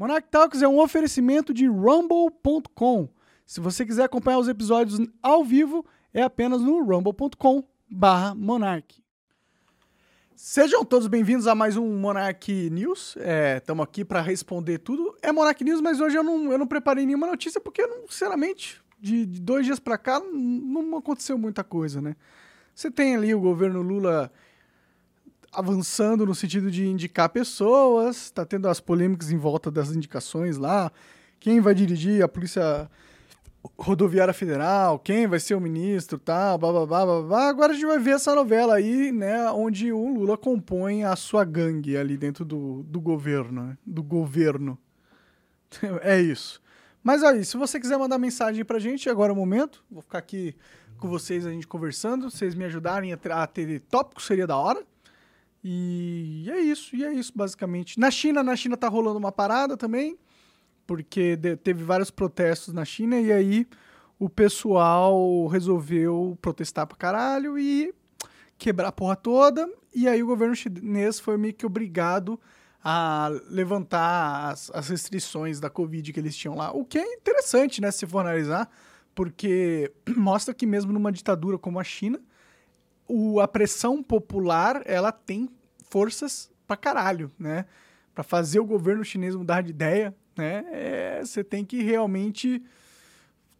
Monarch Talks é um oferecimento de rumble.com. Se você quiser acompanhar os episódios ao vivo, é apenas no rumble.com barra Monarch. Sejam todos bem-vindos a mais um Monarch News. Estamos aqui para responder tudo. É Monarch News, mas hoje eu não, eu não preparei nenhuma notícia porque, não, sinceramente, de, de dois dias para cá não aconteceu muita coisa, né? Você tem ali o governo Lula avançando no sentido de indicar pessoas, tá tendo as polêmicas em volta das indicações lá, quem vai dirigir a Polícia Rodoviária Federal, quem vai ser o ministro, tal, blá, blá, blá, blá, blá. Agora a gente vai ver essa novela aí, né, onde o Lula compõe a sua gangue ali dentro do, do governo, né, do governo. é isso. Mas aí, se você quiser mandar mensagem pra gente, agora é o momento. Vou ficar aqui com vocês, a gente conversando. Se vocês me ajudarem a ter tópicos, seria da hora. E é isso, e é isso basicamente. Na China, na China tá rolando uma parada também, porque teve vários protestos na China e aí o pessoal resolveu protestar pra caralho e quebrar a porra toda. E aí o governo chinês foi meio que obrigado a levantar as, as restrições da Covid que eles tinham lá. O que é interessante, né, se for analisar, porque mostra que mesmo numa ditadura como a China, o, a pressão popular ela tem forças pra caralho, né? Pra fazer o governo chinês mudar de ideia, né? É, você tem que realmente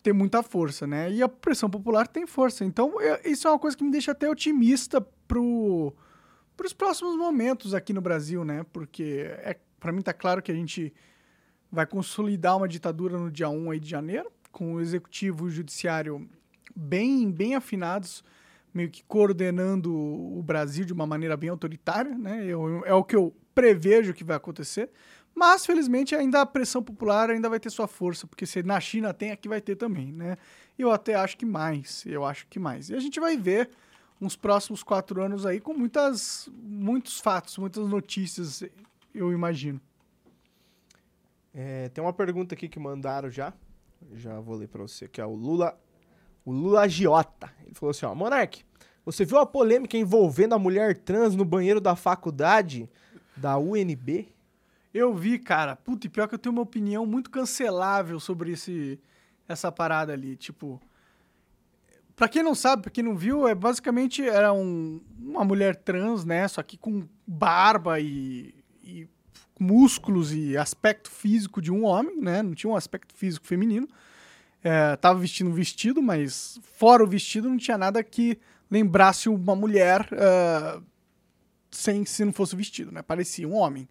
ter muita força, né? E a pressão popular tem força. Então, eu, isso é uma coisa que me deixa até otimista pro, pros próximos momentos aqui no Brasil, né? Porque é, para mim tá claro que a gente vai consolidar uma ditadura no dia 1 aí de janeiro, com o executivo e o judiciário bem, bem afinados meio que coordenando o Brasil de uma maneira bem autoritária, né? Eu, é o que eu prevejo que vai acontecer. Mas, felizmente, ainda a pressão popular ainda vai ter sua força, porque se na China tem, aqui vai ter também, né? Eu até acho que mais, eu acho que mais. E a gente vai ver uns próximos quatro anos aí com muitas, muitos fatos, muitas notícias, eu imagino. É, tem uma pergunta aqui que mandaram já. Já vou ler para você, que é o Lula o Lula Giota. Ele falou assim, ó, Monark, você viu a polêmica envolvendo a mulher trans no banheiro da faculdade da UNB? Eu vi, cara. Puta, e pior que eu tenho uma opinião muito cancelável sobre esse, essa parada ali. Tipo, pra quem não sabe, pra quem não viu, é basicamente era um, uma mulher trans, né? Só que com barba e, e músculos e aspecto físico de um homem, né? Não tinha um aspecto físico feminino. É, tava vestindo um vestido, mas fora o vestido não tinha nada que lembrasse uma mulher uh, sem se não fosse vestido, né? Parecia um homem.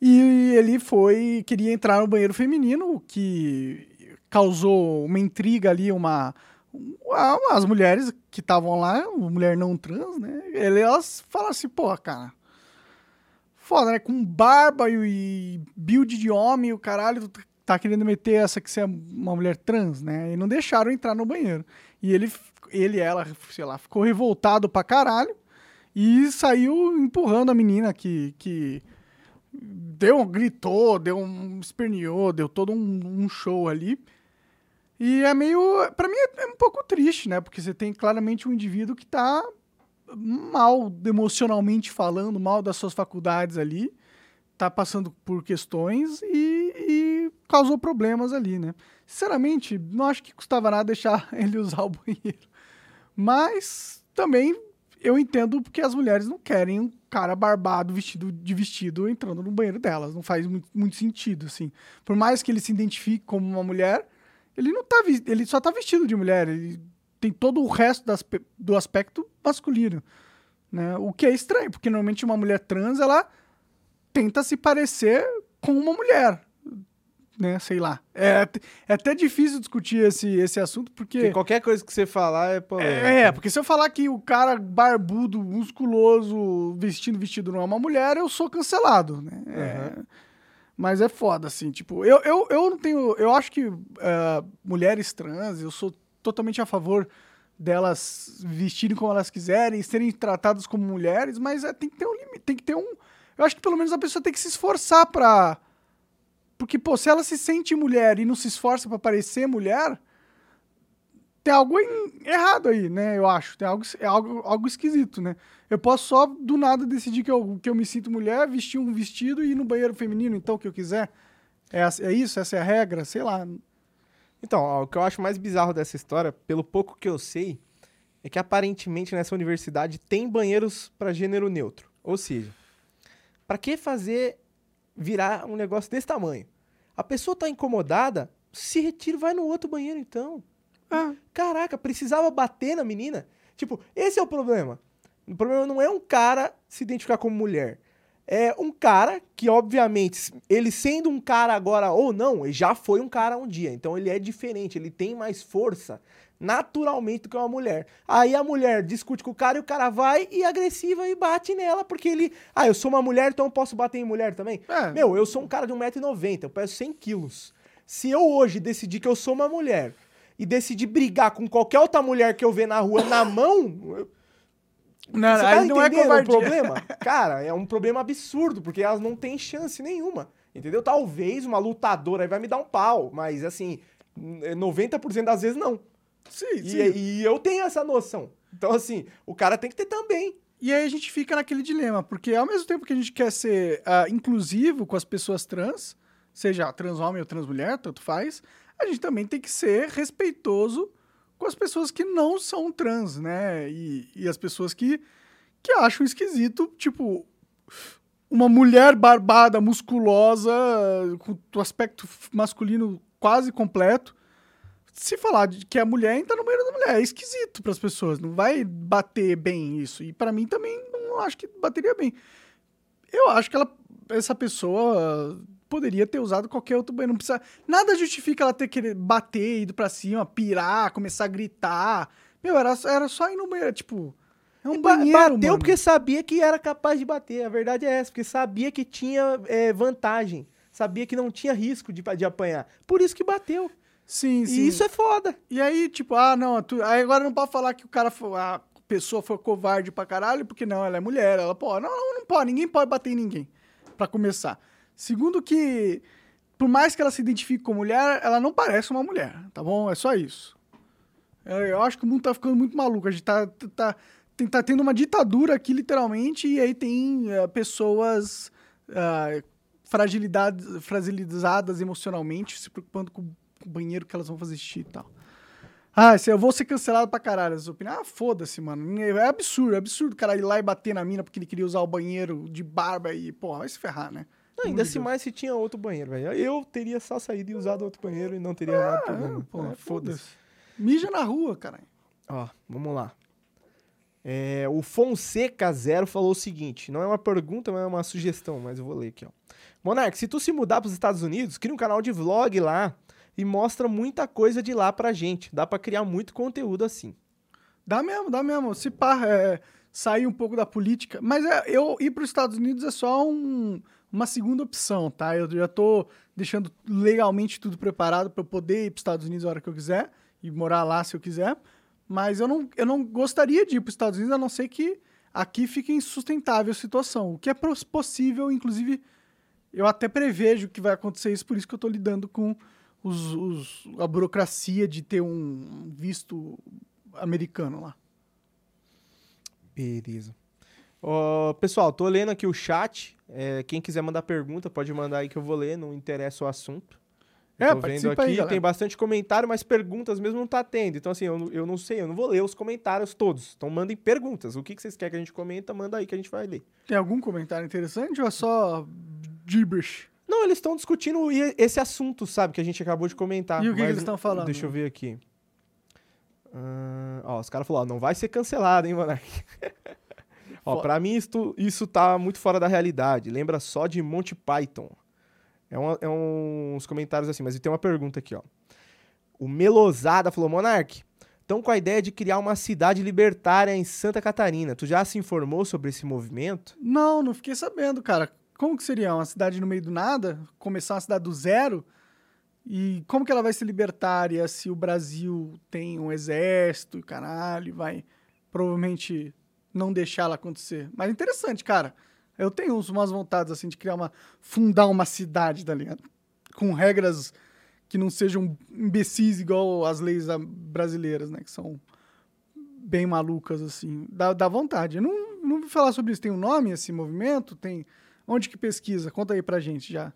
E ele foi queria entrar no banheiro feminino, o que causou uma intriga ali, uma as mulheres que estavam lá, mulher não trans, né? Elas falaram assim, pô, cara, foda, né? Com barba e build de homem, o caralho, tá querendo meter essa que você é uma mulher trans, né? E não deixaram entrar no banheiro. E ele, ele ela, sei lá, ficou revoltado pra caralho e saiu empurrando a menina que, que deu, gritou, deu um esperneou, deu todo um, um show ali. E é meio, para mim é, é um pouco triste, né? Porque você tem claramente um indivíduo que tá mal emocionalmente falando, mal das suas faculdades ali, tá passando por questões e, e causou problemas ali, né? Sinceramente, não acho que custava nada deixar ele usar o banheiro. Mas também eu entendo porque as mulheres não querem um cara barbado vestido de vestido entrando no banheiro delas. Não faz muito, muito sentido, assim. Por mais que ele se identifique como uma mulher, ele não tá ele só tá vestido de mulher. Ele tem todo o resto das, do aspecto masculino, né? O que é estranho, porque normalmente uma mulher trans ela tenta se parecer com uma mulher né? Sei lá. É, é até difícil discutir esse, esse assunto, porque. porque qualquer coisa que você falar é polêmica. É, é, porque se eu falar que o cara barbudo, musculoso, vestindo vestido não é uma mulher, eu sou cancelado, né? Uhum. É, mas é foda, assim, tipo, eu, eu, eu não tenho. Eu acho que uh, mulheres trans, eu sou totalmente a favor delas vestirem como elas quiserem, serem tratadas como mulheres, mas é, tem que ter um limite, tem que ter um. Eu acho que pelo menos a pessoa tem que se esforçar pra porque, pô, se ela se sente mulher e não se esforça para parecer mulher, tem algo errado aí, né? Eu acho. Tem algo, é algo, algo esquisito, né? Eu posso só do nada decidir que eu, que eu me sinto mulher, vestir um vestido e ir no banheiro feminino, então, o que eu quiser. É, é isso? Essa é a regra? Sei lá. Então, ó, o que eu acho mais bizarro dessa história, pelo pouco que eu sei, é que aparentemente nessa universidade tem banheiros pra gênero neutro. Ou seja, pra que fazer virar um negócio desse tamanho? A pessoa tá incomodada, se retira e vai no outro banheiro então. Ah, Caraca, precisava bater na menina? Tipo, esse é o problema. O problema não é um cara se identificar como mulher. É um cara que, obviamente, ele sendo um cara agora ou não, ele já foi um cara um dia. Então ele é diferente, ele tem mais força naturalmente do que uma mulher. Aí a mulher discute com o cara e o cara vai e é agressiva e bate nela, porque ele. Ah, eu sou uma mulher, então eu posso bater em mulher também? É. Meu, eu sou um cara de 1,90m, eu peso 100 quilos. Se eu hoje decidir que eu sou uma mulher e decidir brigar com qualquer outra mulher que eu ver na rua na mão, eu- não, você aí tá não é o covardia. problema? Cara, é um problema absurdo, porque elas não têm chance nenhuma. Entendeu? Talvez uma lutadora aí vai me dar um pau, mas assim, 90% das vezes não. Sim, E, sim. e eu tenho essa noção. Então, assim, o cara tem que ter também. E aí a gente fica naquele dilema, porque ao mesmo tempo que a gente quer ser ah, inclusivo com as pessoas trans, seja trans homem ou trans mulher, tanto faz, a gente também tem que ser respeitoso com as pessoas que não são trans, né? E, e as pessoas que, que acham esquisito, tipo, uma mulher barbada, musculosa, com o aspecto masculino quase completo. Se falar de que a mulher entra no banheiro da mulher, é esquisito para as pessoas, não vai bater bem isso. E para mim também não acho que bateria bem. Eu acho que ela, essa pessoa poderia ter usado qualquer outro banheiro, não precisa, nada justifica ela ter que bater, ido para cima, pirar, começar a gritar. Meu, era, era só ir no banheiro, tipo, é um Ba- banheiro, Bateu mano. porque sabia que era capaz de bater. A verdade é essa, porque sabia que tinha é, vantagem. Sabia que não tinha risco de, de apanhar. Por isso que bateu. Sim, sim. E isso é foda. E aí, tipo, ah, não, tu- aí agora não pode falar que o cara foi, a pessoa foi covarde pra caralho, porque não, ela é mulher, ela pode. Não, não, não pode, ninguém pode bater em ninguém, pra começar. Segundo que, por mais que ela se identifique como mulher, ela não parece uma mulher, tá bom? É só isso. Eu, eu acho que o mundo tá ficando muito maluco, a gente tá, tá, tem- tá tendo uma ditadura aqui, literalmente, e aí tem eh, pessoas ah, fragilidades, fragilizadas emocionalmente, se preocupando com banheiro que elas vão fazer xixi e tal. Ah, eu vou ser cancelado pra caralho essa opinião. Ah, foda-se, mano. É absurdo, é absurdo o cara ir lá e bater na mina porque ele queria usar o banheiro de barba e, porra, vai se ferrar, né? Não, ainda se Deus. mais se tinha outro banheiro, velho. Eu teria só saído e usado outro banheiro e não teria nada Ah, problema. pô, É, foda-se. Mija na rua, caralho. Ó, vamos lá. É, o Fonseca Zero falou o seguinte: não é uma pergunta, mas é uma sugestão, mas eu vou ler aqui, ó. Monark, se tu se mudar pros Estados Unidos, cria um canal de vlog lá e mostra muita coisa de lá pra gente. Dá pra criar muito conteúdo assim. Dá mesmo, dá mesmo. Se pá, é, sair um pouco da política. Mas é, eu ir para os Estados Unidos é só um- uma segunda opção, tá? Eu já tô deixando legalmente tudo preparado para eu poder ir para os Estados Unidos a hora que eu quiser e morar lá se eu quiser. Mas eu não, eu não gostaria de ir para os Estados Unidos, a não ser que aqui fique insustentável a situação. O que é pos- possível, inclusive, eu até prevejo que vai acontecer isso, por isso que eu estou lidando com os, os- a burocracia de ter um visto americano lá. Beleza. Ó, pessoal, tô lendo aqui o chat. É, quem quiser mandar pergunta, pode mandar aí que eu vou ler, não interessa o assunto. É, tô vendo aqui, aí, galera. tem bastante comentário, mas perguntas mesmo não tá tendo. Então, assim, eu, não- eu não sei, eu não vou ler os comentários todos. Então, mandem perguntas. O que, que vocês querem que a gente comenta, manda aí que a gente vai ler. Tem algum comentário interessante ou é só gibberish? Não, eles estão discutindo esse assunto, sabe, que a gente acabou de comentar. E o que que mas eles estão falando? Deixa eu ver aqui. Ah, ó, os caras falaram, não vai ser cancelado, hein, Monark? ó, pra mim isso, isso tá muito fora da realidade. Lembra só de Monty Python. É, uma- é uns comentários assim, mas tem uma pergunta aqui, ó. O Melosada falou, Monark, estão com a ideia de criar uma cidade libertária em Santa Catarina. Tu já se informou sobre esse movimento? Não, não fiquei sabendo, cara. Como que seria? Uma cidade no meio do nada? Começar uma cidade do zero? E como que ela vai ser libertária se o Brasil tem um exército caralho, vai provavelmente não deixar ela acontecer? Mas interessante, cara. Eu tenho umas vontades assim de criar uma. fundar uma cidade, tá ligado? Com regras que não sejam imbecis igual as leis brasileiras, né? Que são bem malucas, assim. Dá, dá vontade. Eu não, não ouvi falar sobre isso. Tem um nome esse movimento? Tem. Onde que pesquisa? Conta aí pra gente já,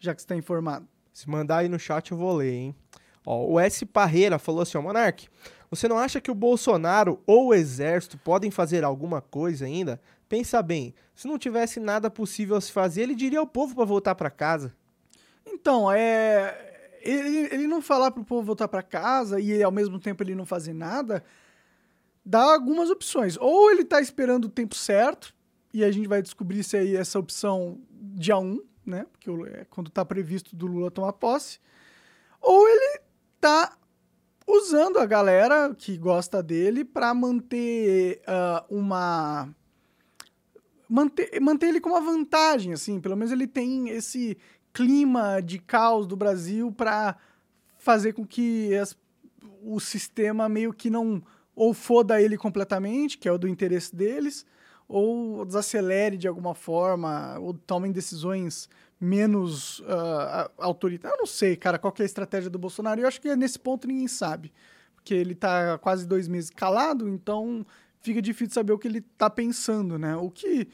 já que você tá informado. Se mandar aí no chat eu vou ler, hein? Ó, o S. Parreira falou assim, ó, Monark, você não acha que o Bolsonaro ou o Exército podem fazer alguma coisa ainda? Pensa bem, se não tivesse nada possível a se fazer, ele diria ao povo para voltar para casa. Então, é. Ele, ele não falar pro povo voltar para casa e ao mesmo tempo ele não fazer nada, dá algumas opções. Ou ele tá esperando o tempo certo, e a gente vai descobrir se aí essa opção dia 1, né? Porque é quando tá previsto do Lula tomar posse. Ou ele tá usando a galera que gosta dele para manter uh, uma manter, manter ele com uma vantagem assim pelo menos ele tem esse clima de caos do Brasil para fazer com que as, o sistema meio que não ou foda ele completamente que é o do interesse deles ou desacelere de alguma forma ou tomem decisões menos uh, autoritário. Eu não sei, cara, qual é a estratégia do Bolsonaro. Eu acho que nesse ponto ninguém sabe. Porque ele tá quase dois meses calado, então fica difícil saber o que ele tá pensando, né? O que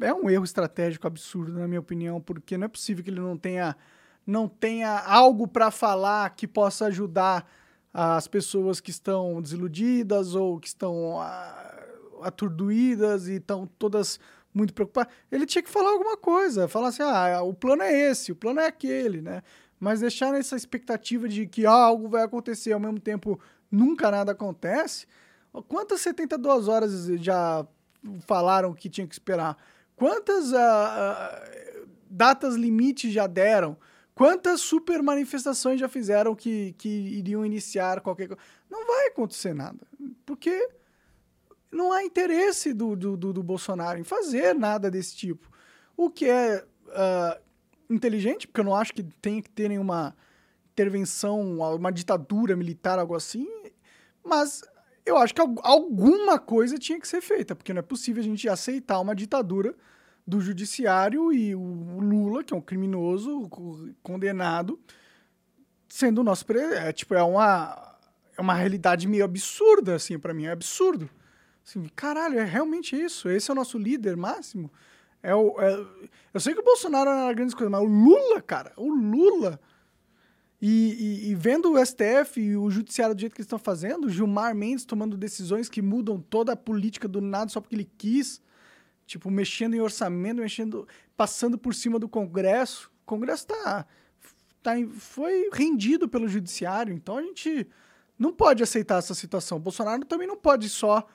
é um erro estratégico absurdo, na minha opinião, porque não é possível que ele não tenha, não tenha algo para falar que possa ajudar as pessoas que estão desiludidas ou que estão uh, aturduídas e estão todas muito preocupado, ele tinha que falar alguma coisa, falar assim, ah, o plano é esse, o plano é aquele, né? Mas deixar nessa expectativa de que ah, algo vai acontecer ao mesmo tempo nunca nada acontece. Quantas 72 horas já falaram que tinha que esperar? Quantas uh, uh, datas limites já deram? Quantas super manifestações já fizeram que, que iriam iniciar qualquer coisa? Não vai acontecer nada. Porque não há interesse do, do, do, do Bolsonaro em fazer nada desse tipo. O que é uh, inteligente, porque eu não acho que tenha que ter nenhuma intervenção, uma ditadura militar, algo assim, mas eu acho que alguma coisa tinha que ser feita, porque não é possível a gente aceitar uma ditadura do judiciário e o Lula, que é um criminoso condenado, sendo o nosso... É, tipo, é uma, é uma realidade meio absurda, assim, para mim, é absurdo. Assim, caralho, é realmente isso. Esse é o nosso líder máximo. É o, é... Eu sei que o Bolsonaro era grande coisa, mas o Lula, cara, o Lula. E, e, e, vendo o STF e o judiciário do jeito que eles estão fazendo, Gilmar Mendes tomando decisões que mudam toda a política do nada só porque ele quis, tipo, mexendo em orçamento, mexendo, passando por cima do Congresso. O Congresso tá, tá foi rendido pelo judiciário, então a gente não pode aceitar essa situação. O Bolsonaro também não pode só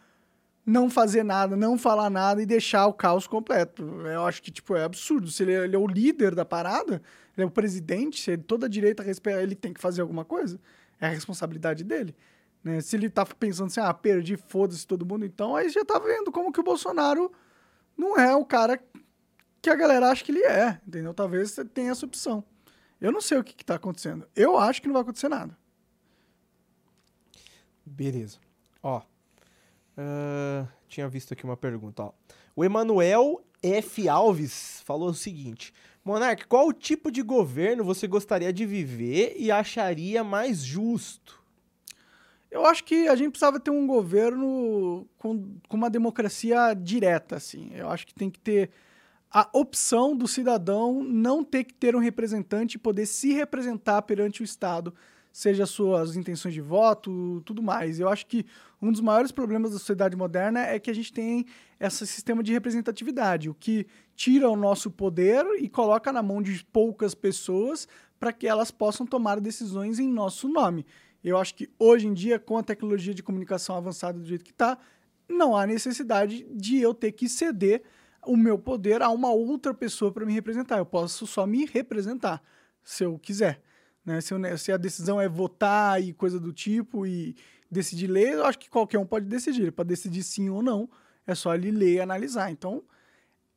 não fazer nada, não falar nada e deixar o caos completo. Eu acho que, tipo, é absurdo. Se ele, é, ele é o líder da parada, ele é o presidente, se ele, toda a direita respeita, ele tem que fazer alguma coisa. É a responsabilidade dele. Né? Se ele tá pensando assim, ah, perdi, foda-se todo mundo, então aí já tá vendo como que o Bolsonaro não é o cara que a galera acha que ele é, entendeu? Talvez tenha essa opção. Eu não sei o que, que tá acontecendo. Eu acho que não vai acontecer nada. Beleza. Ó, Uh, tinha visto aqui uma pergunta, ó. O Emanuel F. Alves falou o seguinte: Monark, qual tipo de governo você gostaria de viver e acharia mais justo? Eu acho que a gente precisava ter um governo com, com uma democracia direta, assim. Eu acho que tem que ter a opção do cidadão não ter que ter um representante e poder se representar perante o Estado seja suas intenções de voto, tudo mais. Eu acho que um dos maiores problemas da sociedade moderna é que a gente tem esse sistema de representatividade, o que tira o nosso poder e coloca na mão de poucas pessoas para que elas possam tomar decisões em nosso nome. Eu acho que hoje em dia, com a tecnologia de comunicação avançada do jeito que está, não há necessidade de eu ter que ceder o meu poder a uma outra pessoa para me representar. Eu posso só me representar, se eu quiser. Né? Se, eu, se, a decisão é votar e coisa do tipo e decidir ler, eu acho que qualquer um pode decidir. Para decidir sim ou não, é só ele ler e analisar. Então,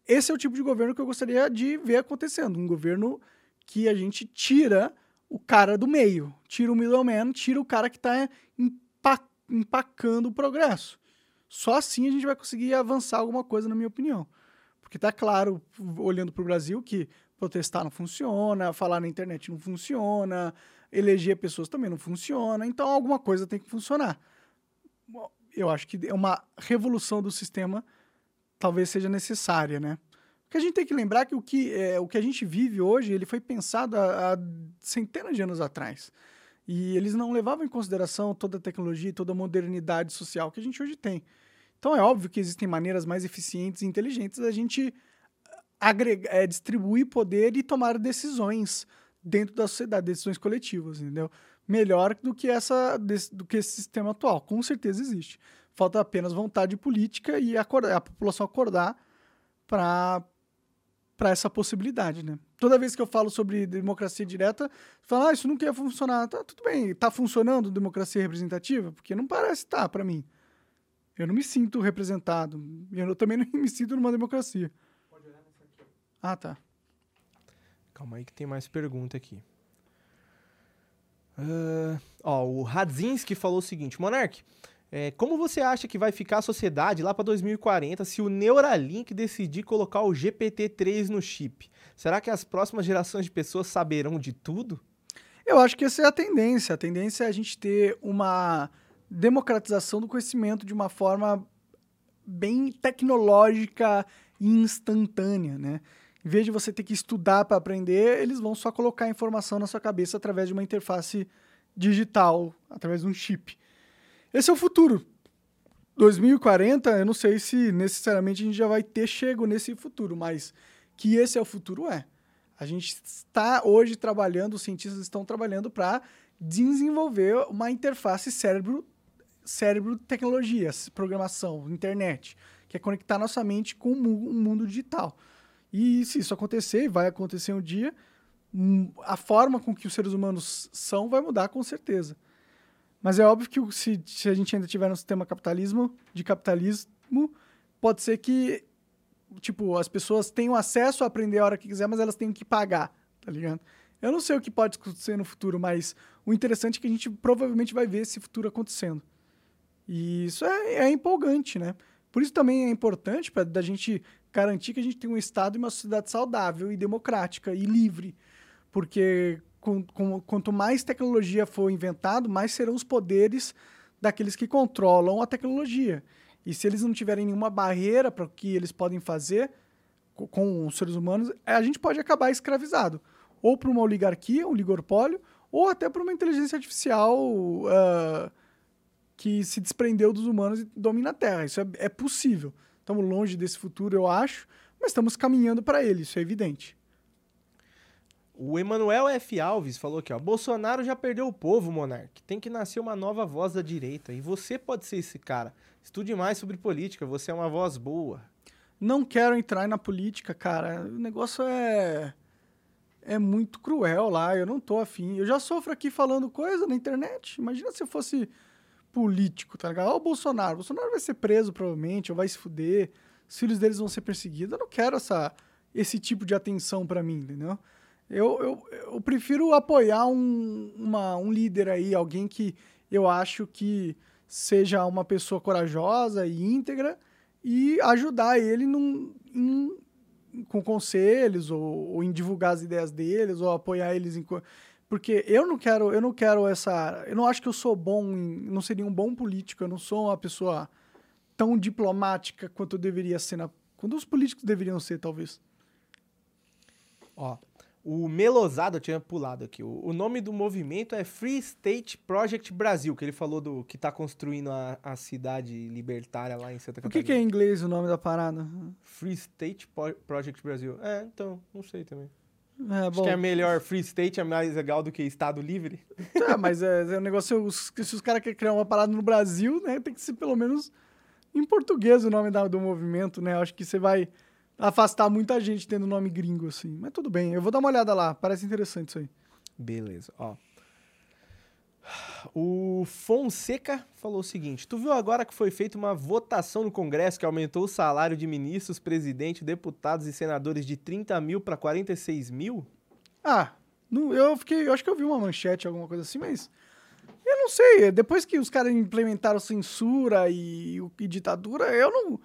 esse é o tipo de governo que eu gostaria de ver acontecendo. Um governo que a gente tira o cara do meio, tira o middleman, tira o cara que está empacando o progresso. Só assim a gente vai conseguir avançar alguma coisa, na minha opinião. Porque tá claro, olhando para o Brasil, que protestar não funciona, falar na internet não funciona, eleger pessoas também não funciona, então alguma coisa tem que funcionar. Eu acho que é uma revolução do sistema talvez seja necessária, né? Porque a gente tem que lembrar que o que, é, o que a gente vive hoje, ele foi pensado há, há centenas de anos atrás. E eles não levavam em consideração toda a tecnologia e toda a modernidade social que a gente hoje tem. Então é óbvio que existem maneiras mais eficientes e inteligentes da gente agregar, é, distribuir poder e tomar decisões dentro da sociedade, decisões coletivas, entendeu? Melhor do que essa do que esse sistema atual, com certeza existe. Falta apenas vontade política e acordar, a população acordar para essa possibilidade, né? Toda vez que eu falo sobre democracia direta, falo, ah, isso não quer funcionar. Tá, tudo bem, tá funcionando democracia representativa? Porque não parece estar tá, para mim. Eu não me sinto representado. Eu também não me sinto numa democracia. Pode olhar nessa aqui. Ah, tá. Calma aí que tem mais pergunta aqui. Uh, ó, o Radzinski falou o seguinte, Monark, é, como você acha que vai ficar a sociedade lá para 2040 se o Neuralink decidir colocar o GPT-3 no chip? Será que as próximas gerações de pessoas saberão de tudo? Eu acho que essa é a tendência. A tendência é a gente ter uma democratização do conhecimento de uma forma bem tecnológica e instantânea, né? Em vez de você ter que estudar para aprender, eles vão só colocar a informação na sua cabeça através de uma interface digital, através de um chip. Esse é o futuro. 2040, eu não sei se necessariamente a gente já vai ter chego nesse futuro, mas que esse é o futuro é. A gente está hoje trabalhando, os cientistas estão trabalhando para desenvolver uma interface cérebro cérebro tecnologia, programação, internet, que é conectar nossa mente com o mundo digital. E se isso acontecer, vai acontecer um dia, hum, a forma com que os seres humanos são vai mudar com certeza. Mas é óbvio que se, se a gente ainda tiver no sistema capitalismo, de capitalismo, pode ser que, tipo, as pessoas tenham acesso a aprender a hora que quiser, mas elas tenham que pagar, tá ligado? Eu não sei o que pode acontecer no futuro, mas o interessante é que a gente provavelmente vai ver esse futuro acontecendo. E isso é, é empolgante, né? Por isso também é importante para da gente garantir que a gente tem um Estado e uma sociedade saudável e democrática e livre. Porque com, com, quanto mais tecnologia for inventado, mais serão os poderes daqueles que controlam a tecnologia. E se eles não tiverem nenhuma barreira para o que eles podem fazer com, com os seres humanos, a gente pode acabar escravizado. Ou para uma oligarquia, um ligorpólio, ou até para uma inteligência artificial uh, que se desprendeu dos humanos e domina a Terra. Isso é, é possível. Estamos longe desse futuro, eu acho, mas estamos caminhando para ele, isso é evidente. O Emanuel F. Alves falou aqui, ó. Bolsonaro já perdeu o povo, Monark. Tem que nascer uma nova voz da direita. E você pode ser esse cara. Estude mais sobre política, você é uma voz boa. Não quero entrar na política, cara. O negócio é. É muito cruel lá. Eu não tô afim. Eu já sofro aqui falando coisa na internet. Imagina se eu fosse político, tá ligado? Olha o Bolsonaro. O Bolsonaro vai ser preso, provavelmente, ou vai se fuder. Os filhos deles vão ser perseguidos. Eu não quero essa, esse tipo de atenção para mim, entendeu? Eu, eu, eu prefiro apoiar um, uma, um líder aí, alguém que eu acho que seja uma pessoa corajosa e íntegra e ajudar ele num, com conselhos ou, ou, em divulgar as ideias deles ou apoiar eles em porque eu não quero eu não quero essa eu não acho que eu sou bom em, não seria um bom político eu não sou uma pessoa tão diplomática quanto eu deveria ser na, quando os políticos deveriam ser talvez ó o Melosado, eu tinha pulado aqui. O, o, nome do movimento é Free State Project Brasil, que ele falou do que está construindo a, a, cidade libertária lá em Santa Catarina. O que, que, é em inglês o nome da parada? Free State Project Brasil. É, então, não sei também. É, Acho que é melhor Free State, é mais legal do que Estado Livre. É, mas é, é um negócio. Se os caras querem criar uma parada no Brasil, né, tem que ser pelo menos em português o nome da, do movimento, né? Acho que você vai afastar muita gente tendo nome gringo, assim. Mas tudo bem, eu vou dar uma olhada lá. Parece interessante isso aí. Beleza, ó. O Fonseca falou o seguinte: Tu viu agora que foi feita uma votação no Congresso que aumentou o salário de ministros, presidente, deputados e senadores de 30 mil para 46 mil? Ah, não, eu fiquei. Eu acho que eu vi uma manchete, alguma coisa assim, mas. Eu não sei. Depois que os caras implementaram censura e, e ditadura, eu não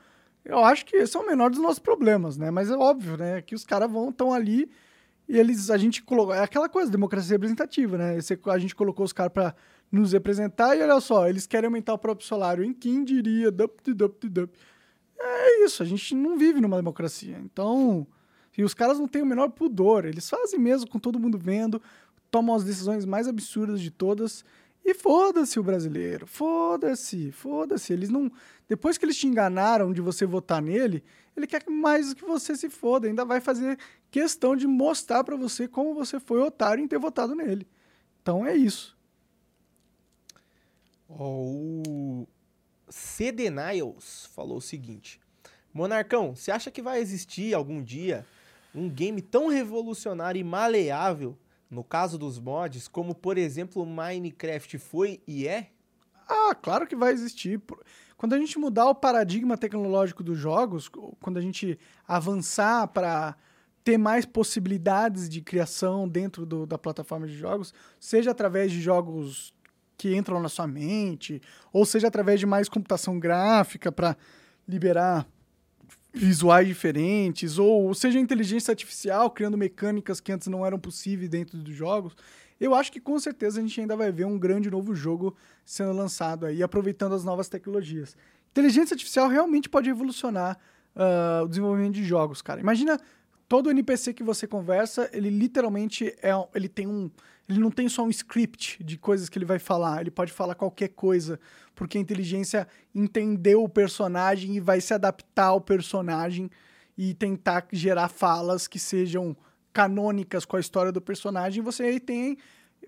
eu acho que esse é o menor dos nossos problemas, né? Mas é óbvio, né? Que os caras vão, estão ali e eles, a gente colocou, é aquela coisa, democracia representativa, né? Esse, a gente colocou os caras para nos representar e olha só, eles querem aumentar o próprio salário. Em quem diria? Dup, dup, dup. É isso, a gente não vive numa democracia. Então, E os caras não têm o menor pudor. Eles fazem mesmo com todo mundo vendo, tomam as decisões mais absurdas de todas. E foda-se o brasileiro. Foda-se, foda-se. Eles não. Depois que eles te enganaram de você votar nele, ele quer mais que você se foda. Ainda vai fazer questão de mostrar para você como você foi otário em ter votado nele. Então é isso. Oh, o CD Niles falou o seguinte: Monarcão, você acha que vai existir algum dia um game tão revolucionário e maleável, no caso dos mods, como por exemplo Minecraft foi e é? Ah, claro que vai existir. Quando a gente mudar o paradigma tecnológico dos jogos, quando a gente avançar para ter mais possibilidades de criação dentro do, da plataforma de jogos, seja através de jogos que entram na sua mente, ou seja através de mais computação gráfica para liberar visuais diferentes, ou seja inteligência artificial criando mecânicas que antes não eram possíveis dentro dos jogos. Eu acho que com certeza a gente ainda vai ver um grande novo jogo sendo lançado aí, aproveitando as novas tecnologias. Inteligência artificial realmente pode revolucionar uh, o desenvolvimento de jogos, cara. Imagina todo NPC que você conversa, ele literalmente é, ele tem um, ele não tem só um script de coisas que ele vai falar, ele pode falar qualquer coisa, porque a inteligência entendeu o personagem e vai se adaptar ao personagem e tentar gerar falas que sejam canônicas com a história do personagem. Você aí tem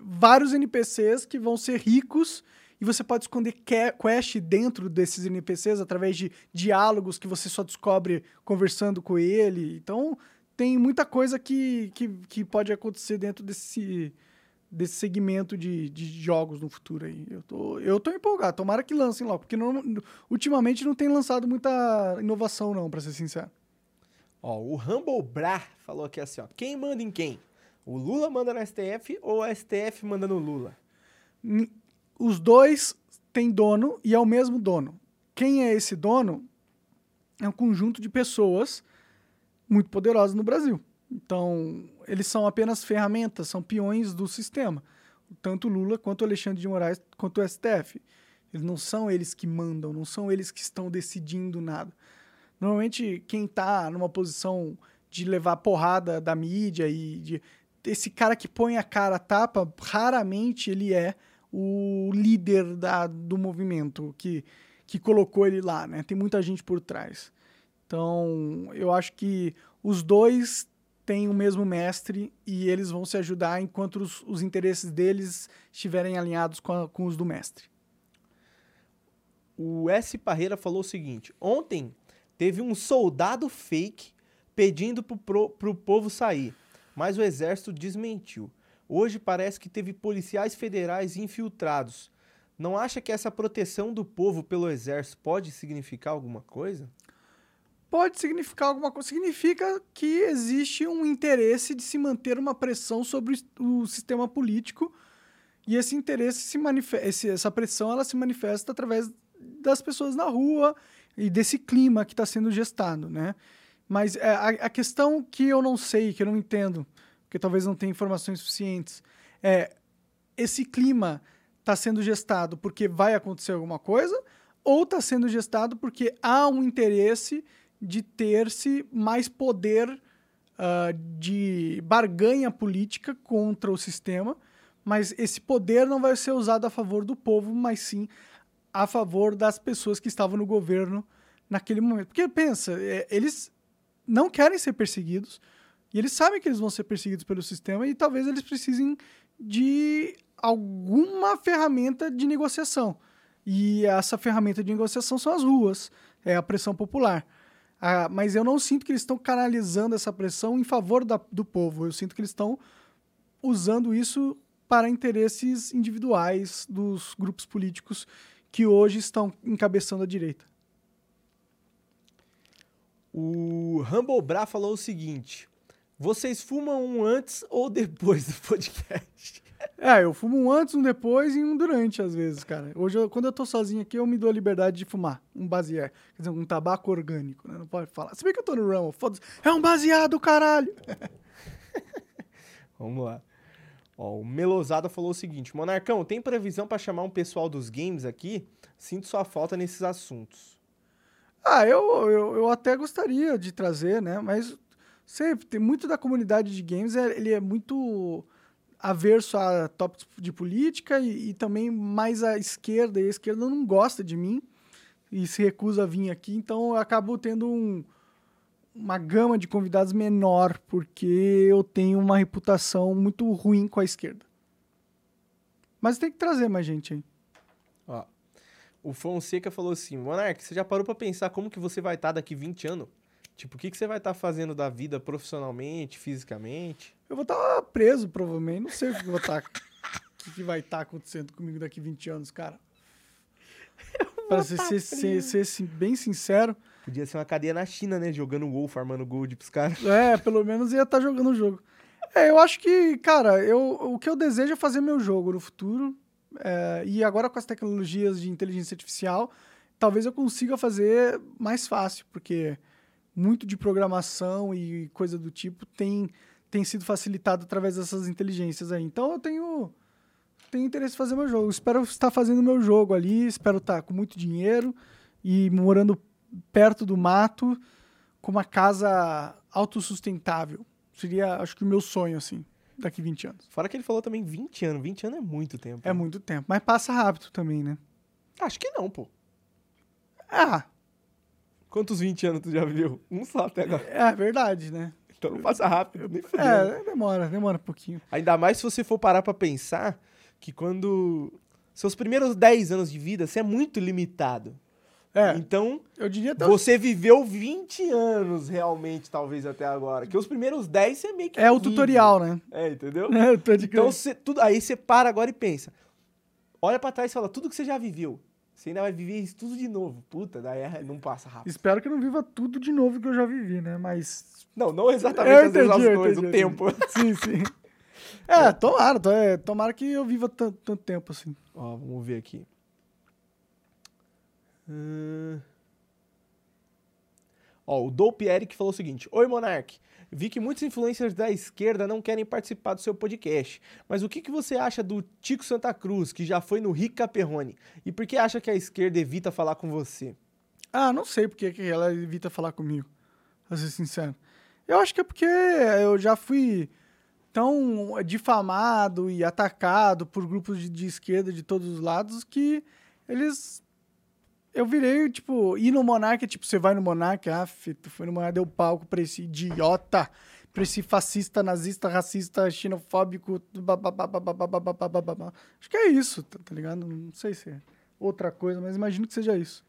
vários NPCs que vão ser ricos e você pode esconder quest dentro desses NPCs através de diálogos que você só descobre conversando com ele. Então, tem muita coisa que, que, que pode acontecer dentro desse, desse segmento de, de jogos no futuro aí. Eu tô, eu tô empolgado. Tomara que lancem logo, porque não, ultimamente não tem lançado muita inovação, não, para ser sincero. Ó, o Humble Bra falou aqui assim, ó. Quem manda em quem? O Lula manda no STF ou o STF manda no Lula? Os dois têm dono e é o mesmo dono. Quem é esse dono? É um conjunto de pessoas muito poderosos no Brasil. Então, eles são apenas ferramentas, são peões do sistema. Tanto Lula quanto Alexandre de Moraes, quanto o STF. Eles não são eles que mandam, não são eles que estão decidindo nada. Normalmente, quem está numa posição de levar porrada da mídia e de. Esse cara que põe a cara a tapa, raramente ele é o líder da, do movimento que, que colocou ele lá, né? Tem muita gente por trás. Então, eu acho que os dois têm o mesmo mestre e eles vão se ajudar enquanto os, os interesses deles estiverem alinhados com, a, com os do mestre. O S. Parreira falou o seguinte: ontem teve um soldado fake pedindo pro, pro povo sair, mas o exército desmentiu. Hoje parece que teve policiais federais infiltrados. Não acha que essa proteção do povo pelo exército pode significar alguma coisa? pode significar alguma coisa. Significa que existe um interesse de se manter uma pressão sobre o sistema político e esse interesse se manifesta, essa pressão ela se manifesta através das pessoas na rua e desse clima que está sendo gestado, né? Mas é, a, a, questão que eu não sei, que eu não entendo, porque talvez não tenha informações suficientes, é esse clima está sendo gestado porque vai acontecer alguma coisa ou está sendo gestado porque há um interesse de ter-se mais poder uh, de barganha política contra o sistema, mas esse poder não vai ser usado a favor do povo, mas sim a favor das pessoas que estavam no governo naquele momento. Porque pensa, é, eles não querem ser perseguidos e eles sabem que eles vão ser perseguidos pelo sistema e talvez eles precisem de alguma ferramenta de negociação. E essa ferramenta de negociação são as ruas, é a pressão popular. Ah, mas eu não sinto que eles estão canalizando essa pressão em favor da, do povo. Eu sinto que eles estão usando isso para interesses individuais dos grupos políticos que hoje estão encabeçando a direita. O Humble Bra falou o seguinte: vocês fumam um antes ou depois do podcast? É, eu fumo um antes, um depois e um durante, às vezes, cara. Hoje, eu, quando eu tô sozinho aqui, eu me dou a liberdade de fumar um baseado. Quer dizer, um tabaco orgânico, né? Não pode falar. Se bem que eu tô no ramo, foda-se. É um baseado, caralho! Vamos lá. Ó, o Melosada falou o seguinte: Monarcão, tem previsão para chamar um pessoal dos games aqui? Sinto sua falta nesses assuntos. Ah, eu, eu, eu até gostaria de trazer, né? Mas Sei, tem muito da comunidade de games, é- ele é muito averso a tópicos de política e, e também mais à esquerda. E a esquerda não gosta de mim e se recusa a vir aqui, então eu acabo tendo um- uma gama de convidados menor, porque eu tenho uma reputação muito ruim com a esquerda. Mas tem que trazer mais gente aí. Ó, o Fonseca falou assim, Monark, você já parou pra pensar como que você vai estar daqui 20 anos? Tipo, o que, que você vai estar fazendo da vida profissionalmente, fisicamente? Eu vou estar preso, provavelmente. Não sei o que, eu vou estar, o que, que vai estar acontecendo comigo daqui 20 anos, cara. Pra ser, ser, ser- ser, assim, bem sincero, Podia ser uma cadeia na China, né? Jogando gol, farmando gold pros caras. é, pelo menos ia estar jogando o jogo. É, eu acho que, cara, eu, o que eu desejo é fazer meu jogo no futuro. é, e agora com as tecnologias de inteligência artificial, talvez eu consiga fazer mais fácil, porque muito de programação e coisa do tipo tem, tem sido facilitado através dessas inteligências aí. Então eu tenho, tenho interesse em fazer meu jogo. Espero estar fazendo meu jogo ali, espero estar com muito dinheiro e morando perto do mato, com uma casa autossustentável. Seria, acho que o meu sonho, assim, daqui 20 anos. Fora que ele falou também 20 anos. 20 anos é muito tempo. É muito tempo, mas passa rápido também, né? Acho que não, pô. Ah, Quantos 20 anos tu já viveu? Um só até agora. é verdade, né? Então não passa rápido, nem. É, demora, demora um pouquinho. Ainda mais se você for parar pra pensar que quando... Seus primeiros 10 anos de vida, você é muito limitado. É, Então, eu diria até... você viveu 20 anos realmente, talvez, até agora. Que os primeiros 10 você meio que É o vive. tutorial, né? É, entendeu? É, Então, você, tudo, aí você para agora e pensa. Olha pra trás e fala, tudo que você já viveu. Você ainda vai viver isso tudo de novo. Puta, daí é- não passa rápido. Espero que eu não viva tudo de novo que eu já vivi, né? Mas... Não, não exatamente Eu as mesmas entendi, eu coisas, entendi, o tempo. Sim, sim. É, tomara, to- é, tomara que eu viva tanto, tanto tempo assim. Ó, vamos ver aqui. Ó, o Dope Eric falou o seguinte: Oi, Monark. Vi que muitos influencers da esquerda não querem participar do seu podcast. Mas o que, que você acha do Tico Santa Cruz, que já foi no Rica Perrone? E por que acha que a esquerda evita falar com você? Ah, não sei porque que ela evita falar comigo, pra ser sincero. Eu acho que é porque eu já fui tão difamado e atacado por grupos de, de esquerda de todos os lados que eles eu virei, tipo, ir no Monarca, tipo, você vai no Monarca, ah, tu foi no Monarca, deu palco pra esse idiota, pra esse fascista, nazista, racista, xenofóbico, babá. Acho que é isso, tá, tá ligado? Não sei se é outra coisa, mas imagino que seja isso.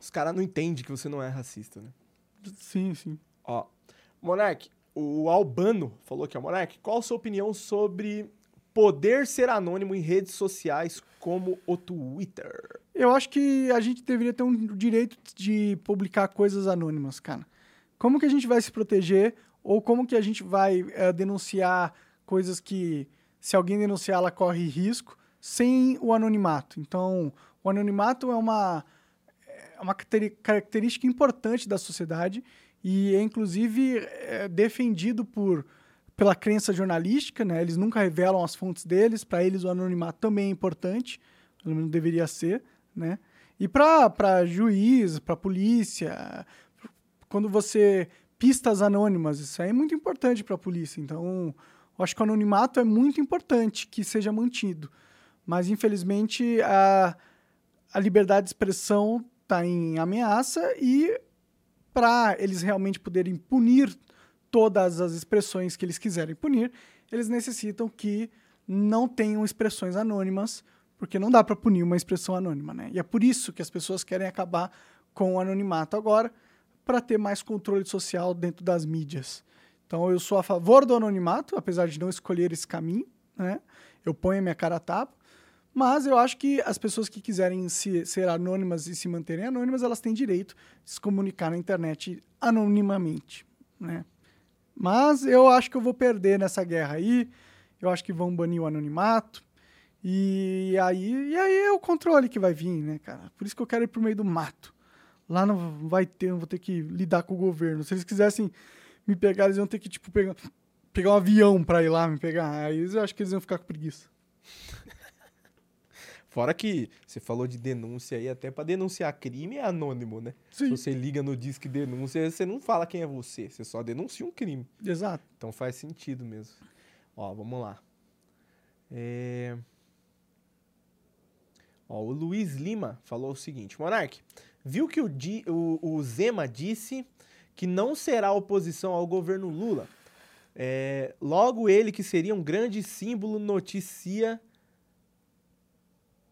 Os caras não entendem que você não é racista, né? Sim, sim. Ó, Monark, o Albano falou que é o Qual a sua opinião sobre poder ser anônimo em redes sociais como o Twitter? Eu acho que a gente deveria ter um direito de publicar coisas anônimas, cara. Como que a gente vai se proteger ou como que a gente vai eh, denunciar coisas que, se alguém denunciar, ela corre risco sem o anonimato? Então, o anonimato é uma, é uma característica importante da sociedade e é, inclusive, é defendido por pela crença jornalística, né? Eles nunca revelam as fontes deles, para eles o anonimato também é importante, pelo menos deveria ser, né? E para juiz, para polícia, quando você pistas anônimas, isso aí é muito importante para a polícia. Então, eu acho que o anonimato é muito importante que seja mantido. Mas, infelizmente, a, a liberdade de expressão está em ameaça e para eles realmente poderem punir todas as expressões que eles quiserem punir, eles necessitam que não tenham expressões anônimas, porque não dá para punir uma expressão anônima, né? E é por isso que as pessoas querem acabar com o anonimato agora, para ter mais controle social dentro das mídias. Então eu sou a favor do anonimato, apesar de não escolher esse caminho, né? Eu ponho a minha cara a tapa, mas eu acho que as pessoas que quiserem se, ser anônimas e se manterem anônimas, elas têm direito de se comunicar na internet anonimamente, né? Mas eu acho que eu vou perder nessa guerra aí. Eu acho que vão banir o anonimato. E aí, e aí é o controle que vai vir, né, cara? Por isso que eu quero ir pro meio do mato. Lá não vai ter, não vou ter que lidar com o governo. Se eles quisessem me pegar, eles iam ter que, tipo, pegar, pegar um avião pra ir lá me pegar. Aí eu acho que eles iam ficar com preguiça. Fora que você falou de denúncia aí, até pra denunciar crime é anônimo, né? Se Sim. você liga no Disque Denúncia, você não fala quem é você, você só denuncia um crime. Exato. Então faz sentido mesmo. Ó, vamos lá. É... Ó, o Luiz Lima falou o seguinte: Monark, viu que o, Di- o- o Zema disse que não será oposição ao governo Lula. É, logo ele, que seria um grande símbolo, noticia.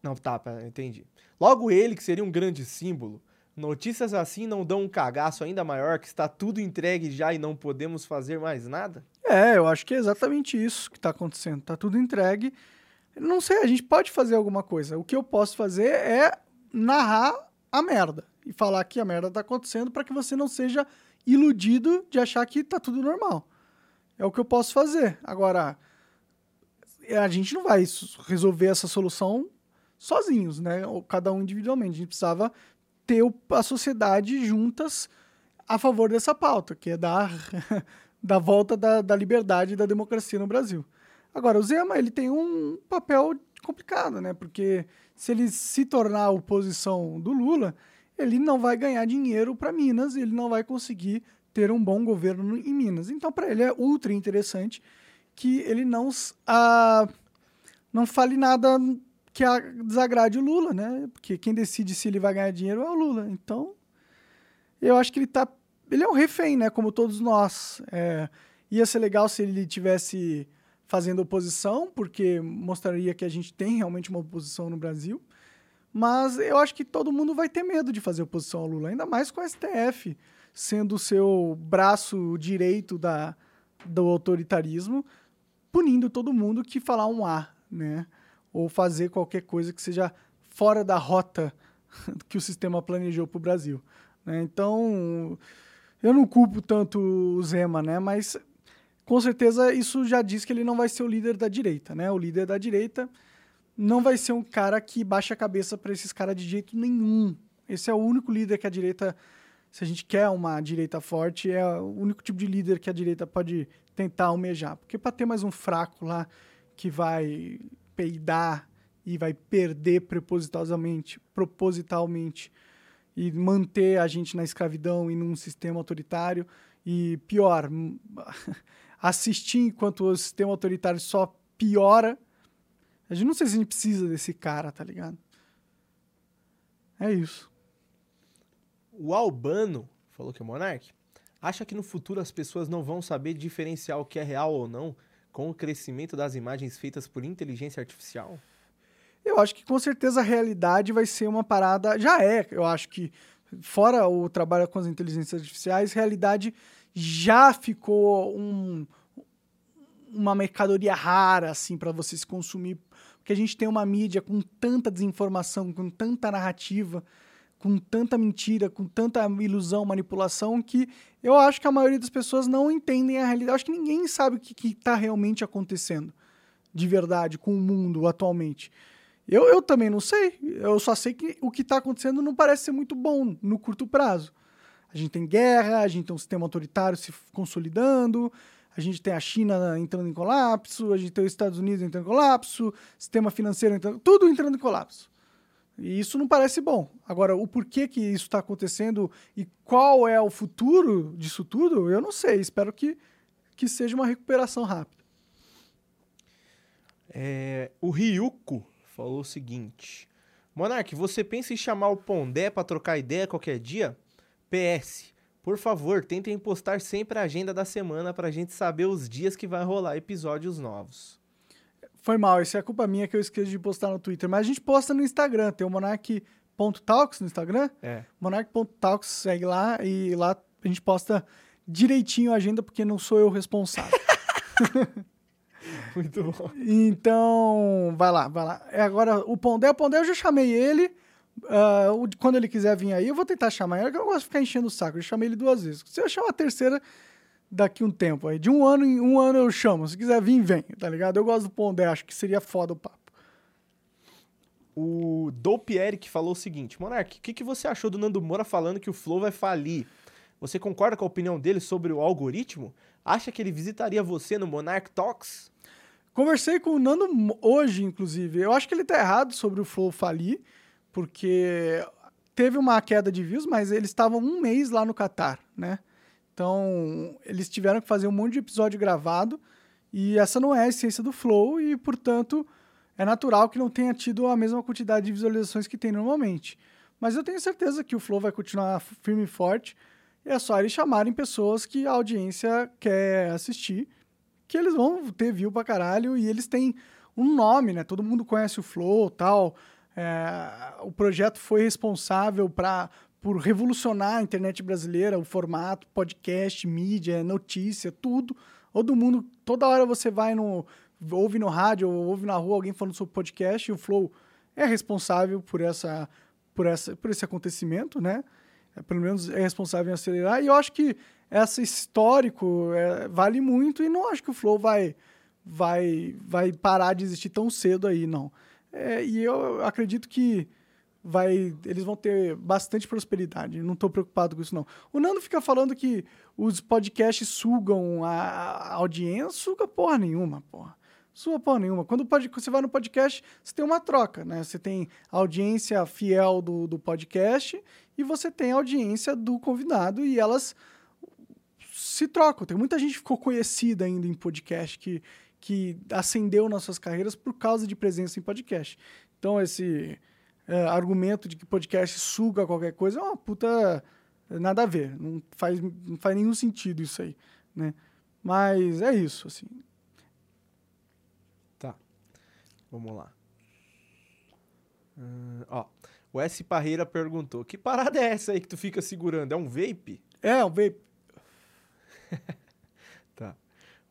Não, tá, entendi. Logo ele, que seria um grande símbolo, notícias assim não dão um cagaço ainda maior, que está tudo entregue já e não podemos fazer mais nada? É, eu acho que é exatamente isso que tá acontecendo. Tá tudo entregue. Não sei, a gente pode fazer alguma coisa. O que eu posso fazer é narrar a merda e falar que a merda tá acontecendo para que você não seja iludido de achar que tá tudo normal. É o que eu posso fazer. Agora, a gente não vai resolver essa solução sozinhos, né? Ou cada um individualmente. A gente precisava ter a sociedade juntas a favor dessa pauta, que é dar da volta da, da liberdade e da democracia no Brasil. Agora, o Zema, ele tem um papel complicado, né? Porque se ele se tornar a oposição do Lula, ele não vai ganhar dinheiro para Minas, ele não vai conseguir ter um bom governo em Minas. Então, para ele é ultra interessante que ele não, ah, não fale nada que a- desagrade o Lula, né? Porque quem decide se ele vai ganhar dinheiro é o Lula. Então, eu acho que ele tá. Ele é um refém, né? Como todos nós. É, ia ser legal se ele tivesse fazendo oposição, porque mostraria que a gente tem realmente uma oposição no Brasil. Mas eu acho que todo mundo vai ter medo de fazer oposição ao Lula, ainda mais com o STF sendo o seu braço direito da, do autoritarismo, punindo todo mundo que falar um A, né? Ou fazer qualquer coisa que seja fora da rota que o sistema planejou para o Brasil. né? Então, eu não culpo tanto o Zema, né? Mas com certeza isso já diz que ele não vai ser o líder da direita, né? O líder da direita não vai ser um cara que baixa a cabeça para esses caras de jeito nenhum. Esse é o único líder que a direita, se a gente quer uma direita forte, é o único tipo de líder que a direita pode tentar almejar. Porque para ter mais um fraco lá que vai peidar e vai perder propositalmente, propositalmente e manter a gente na escravidão e num sistema autoritário e pior, assistir enquanto o sistema autoritário só piora. A gente não sei se a gente precisa desse cara, tá ligado? É isso. O Albano falou que é o Monark. Acha que no futuro as pessoas não vão saber diferenciar o que é real ou não com o crescimento das imagens feitas por inteligência artificial? Eu acho que com certeza a realidade vai ser uma parada. Já é, eu acho que, fora o trabalho com as inteligências artificiais, realidade já ficou um, uma mercadoria rara, assim, para você se consumir. Porque a gente tem uma mídia com tanta desinformação, com tanta narrativa, com tanta mentira, com tanta ilusão, manipulação, que eu acho que a maioria das pessoas não entendem a realidade. Eu acho que ninguém sabe o que está realmente acontecendo de verdade com o mundo atualmente. Eu, eu também não sei. Eu só sei que o que está acontecendo não parece ser muito bom no curto prazo. A gente tem guerra, a gente tem um sistema autoritário se consolidando, a gente tem a China entrando em colapso, a gente tem os Estados Unidos entrando em colapso, sistema financeiro entrando, tudo entrando em colapso. E isso não parece bom. Agora, o porquê que isso está acontecendo e qual é o futuro disso tudo, eu não sei. Espero que, que seja uma recuperação rápida. É, o Ryuko falou o seguinte: Monark, você pensa em chamar o Pondé pra trocar ideia qualquer dia? PS, por favor, tentem postar sempre a agenda da semana pra gente saber os dias que vai rolar episódios novos. Foi mal, isso é culpa minha que eu esqueci de postar no Twitter. Mas a gente posta no Instagram, tem o monark.talks no Instagram. É. Monark.talks, segue lá e lá a gente posta direitinho a agenda, porque não sou eu responsável. Muito bom. Então, vai lá, vai lá. É, agora, o Pondé, o Pondé eu já chamei ele. o- quando ele quiser vir aí, eu vou tentar chamar ele, que eu não gosto de ficar enchendo o saco. Eu chamei ele duas vezes. Se eu chamar a terceira, daqui um tempo aí. De um ano em um ano eu chamo. Se quiser vir, vem, tá ligado? Eu gosto do Pondé, acho que seria foda o papo. O Dopieri que falou o seguinte: Monark, o que, que você achou do Nando Moura falando que o Flow vai falir? Você concorda com a opinião dele sobre o algoritmo? Acha que ele visitaria você no Monarch Talks? Conversei com o Nando hoje, inclusive. Eu acho que ele tá errado sobre o Flow falir, porque teve uma queda de views, mas eles estavam um mês lá no Catar, né? Então, eles tiveram que fazer um monte de episódio gravado e essa não é a essência do Flow e, portanto, é natural que não tenha tido a mesma quantidade de visualizações que tem normalmente. Mas eu tenho certeza que o Flow vai continuar firme e forte. E é só eles chamarem pessoas que a audiência quer assistir, que eles vão ter view pra caralho e eles têm um nome, né? Todo mundo conhece o Flow tal. É, o projeto foi responsável pra, por revolucionar a internet brasileira, o formato, podcast, mídia, notícia, tudo. Todo mundo, toda hora você vai no. ouve no rádio ou ouve na rua alguém falando sobre podcast e o Flow é responsável por essa. Por, essa, por esse acontecimento, né? É, pelo menos é responsável em acelerar. E eu acho que esse histórico é, vale muito e não acho que o Flow vai, vai, vai parar de existir tão cedo aí, não. É, e eu acredito que vai, eles vão ter bastante prosperidade. Não estou preocupado com isso, não. O Nando fica falando que os podcasts sugam a, a audiência. Suga porra nenhuma, porra. Suga porra nenhuma. Quando pode, você vai no podcast, você tem uma troca, né? Você tem a audiência fiel do, do podcast e você tem a audiência do convidado e elas se trocam. Tem muita gente que ficou conhecida ainda em podcast que, que ascendeu nas suas carreiras por causa de presença em podcast. Então, esse é, argumento de que podcast suga qualquer coisa é uma puta. Nada a ver. Não faz, não faz nenhum sentido isso aí, né? Mas é isso, assim. Tá. Vamos lá. Hum, ó. O S. Parreira perguntou: Que parada é essa aí que tu fica segurando? É um vape? É, o vape.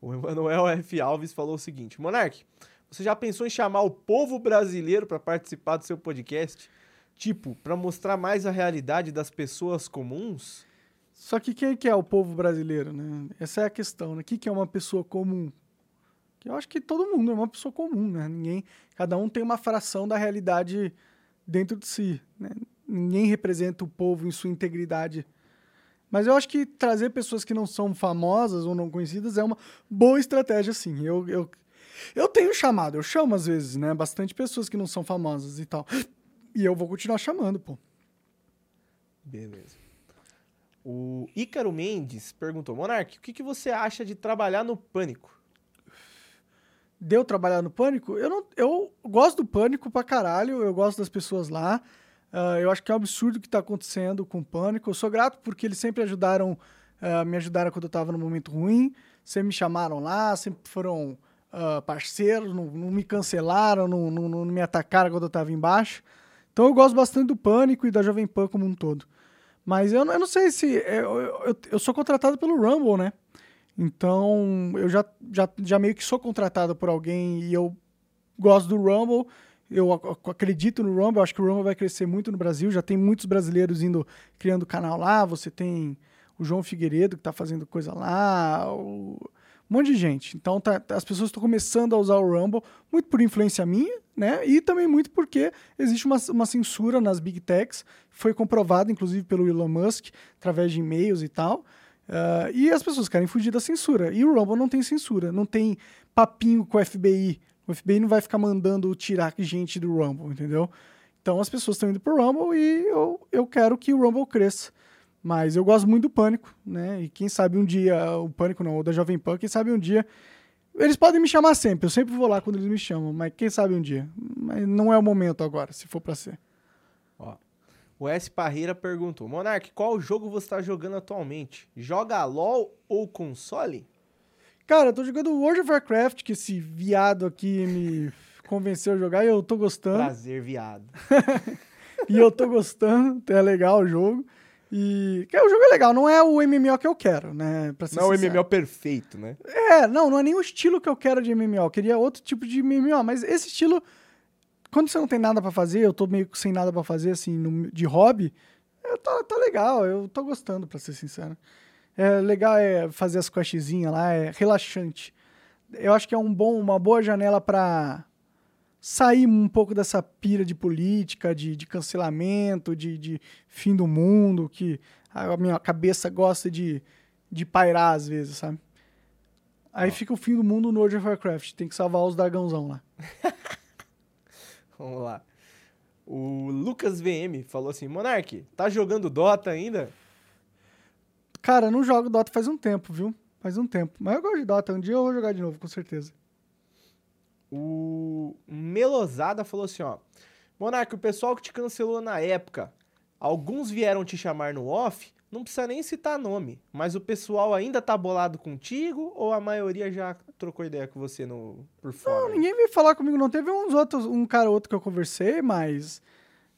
O Emanuel F. Alves falou o seguinte: Monark, você já pensou em chamar o povo brasileiro para participar do seu podcast? Tipo, para mostrar mais a realidade das pessoas comuns? Só que quem que é o povo brasileiro, né? Essa é a questão, né? O que é uma pessoa comum? Eu acho que todo mundo é uma pessoa comum, né? Ninguém, cada um tem uma fração da realidade dentro de si, né? Ninguém representa o povo em sua integridade. Mas eu acho que trazer pessoas que não são famosas ou não conhecidas é uma boa estratégia, sim. Eu, eu, eu tenho chamado, eu chamo às vezes, né? Bastante pessoas que não são famosas e tal. E eu vou continuar chamando, pô. Beleza. O Ícaro Mendes perguntou: Monark, o que, que você acha de trabalhar no pânico? deu trabalhar no Pânico, eu, não, eu gosto do Pânico pra caralho, eu gosto das pessoas lá. Ah, eu acho que é um absurdo o que tá acontecendo com o Pânico. Eu sou grato porque eles sempre ajudaram, ah, me ajudaram quando eu tava no momento ruim, sempre me chamaram lá, sempre foram ah, parceiros, não, não me cancelaram, não, não, não me atacaram quando eu tava embaixo. Então eu gosto bastante do Pânico e da Jovem Pan como um todo. Mas eu, eu não sei se. é, Eu, eu, eu sou contratado pelo Rumble, né? Então, eu já, já, já meio que sou contratado por alguém e eu gosto do Rumble. Eu ac- acredito no Rumble, acho que o Rumble vai crescer muito no Brasil. Já tem muitos brasileiros indo criando canal lá. Você tem o João Figueiredo que está fazendo coisa lá, o- um monte de gente. Então, tá- tá- as pessoas estão começando a usar o Rumble, muito por influência minha, né? E também muito porque existe uma, uma censura nas Big Techs. Foi comprovado, inclusive, pelo Elon Musk, através de e-mails e tal. Ah, e as pessoas querem fugir da censura. E o Rumble não tem censura, não tem papinho com o FBI. O FBI não vai ficar mandando tirar gente do Rumble, entendeu? Então as pessoas estão indo pro Rumble e eu, eu quero que o Rumble cresça. Mas eu gosto muito do Pânico, né? E quem sabe um dia, o Pânico não, o da Jovem Pan, quem sabe um dia. Eles podem me chamar sempre, eu sempre vou lá quando eles me chamam, mas quem sabe um dia. Mas não é o momento agora, se for pra ser. Ó. O S. Parreira perguntou: Monark, qual jogo você está jogando atualmente? Joga LOL ou console? Cara, eu tô jogando World of Warcraft, que esse viado aqui me convenceu a jogar e eu tô gostando. Prazer, viado. E eu tô gostando, é legal o jogo. E que o jogo é legal, não é o MMO que eu quero, né? Pra ser Não é o. MMO perfeito, né? É, não, não é nem o estilo que eu quero de MMO. Eu queria outro tipo de MMO, mas esse estilo, quando você não tem nada pra fazer, eu tô meio que sem nada pra fazer, assim, no- de hobby, é, tá, tá legal, eu tô gostando, pra ser sincero. É legal é fazer as questzinhas lá, é relaxante. Eu acho que é um bom, uma boa janela pra sair um pouco dessa pira de política, de, de cancelamento, de, de fim do mundo, que a minha cabeça gosta de, de pairar às vezes, sabe? Aí fica o fim do mundo no World of Warcraft. Tem que salvar os dragãozão lá. Vamos lá. O Lucas VM falou assim: Monark, tá jogando Dota ainda? Cara, eu não jogo Dota faz um tempo, viu? Faz um tempo. Mas eu gosto de Dota. Um dia eu vou jogar de novo, com certeza. O Melosada falou assim: ó. Monark, o pessoal que te cancelou na época, alguns vieram te chamar no off, não precisa nem citar nome, mas o pessoal ainda tá bolado contigo ou a maioria já trocou ideia com você no, por fora? Não, ninguém veio falar comigo, não. Teve uns outros, um cara ou outro que eu conversei, mas.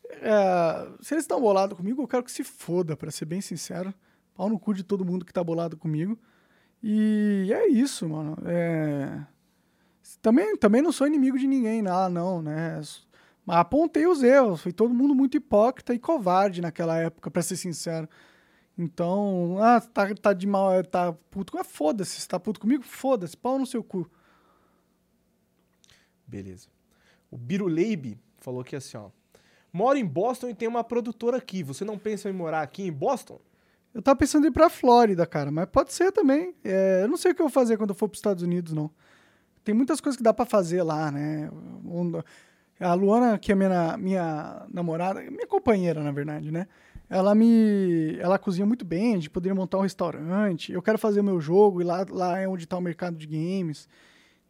é, se eles estão bolados comigo, eu quero que se foda, pra ser bem sincero. Pau no cu de todo mundo que tá bolado comigo. E é isso, mano. É... Também, também não sou inimigo de ninguém, lá, não, né? Mas apontei os erros. Foi todo mundo muito hipócrita e covarde naquela época, pra ser sincero. Então, ah, tá, tá de mal, tá puto. Ah, foda-se, tá puto comigo? Foda-se, pau no seu cu. Beleza. O Biruleibe falou que assim, ó. Moro em Boston e tem uma produtora aqui. Você não pensa em morar aqui em Boston? Eu tava pensando em ir pra Flórida, cara, mas pode ser também. É, eu não sei o que eu vou fazer quando eu for pros Estados Unidos, não. Tem muitas coisas que dá pra fazer lá, né? A Luana, que é minha, minha namorada, minha companheira, na verdade, né? Ela me. Ela cozinha muito bem, a gente poderia montar um restaurante. Eu quero fazer o meu jogo e lá, lá é onde tá o mercado de games.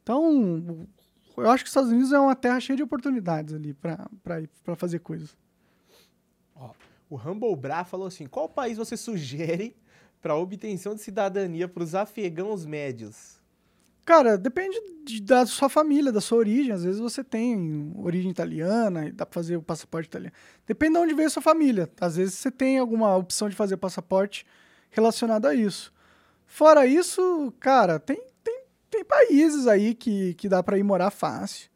Então, eu acho que os Estados Unidos é uma terra cheia de oportunidades ali pra fazer coisas. Ó, o Humble Bra falou assim: qual país você sugere para obtenção de cidadania para os afegãos médios? Cara, depende de- da sua família, da sua origem. Às vezes você tem origem italiana e dá pra fazer o passaporte italiano. Depende de onde veio a sua família. Às vezes você tem alguma opção de fazer passaporte relacionado a isso. Fora isso, cara, tem, tem, tem países aí que, que dá pra ir morar fácil.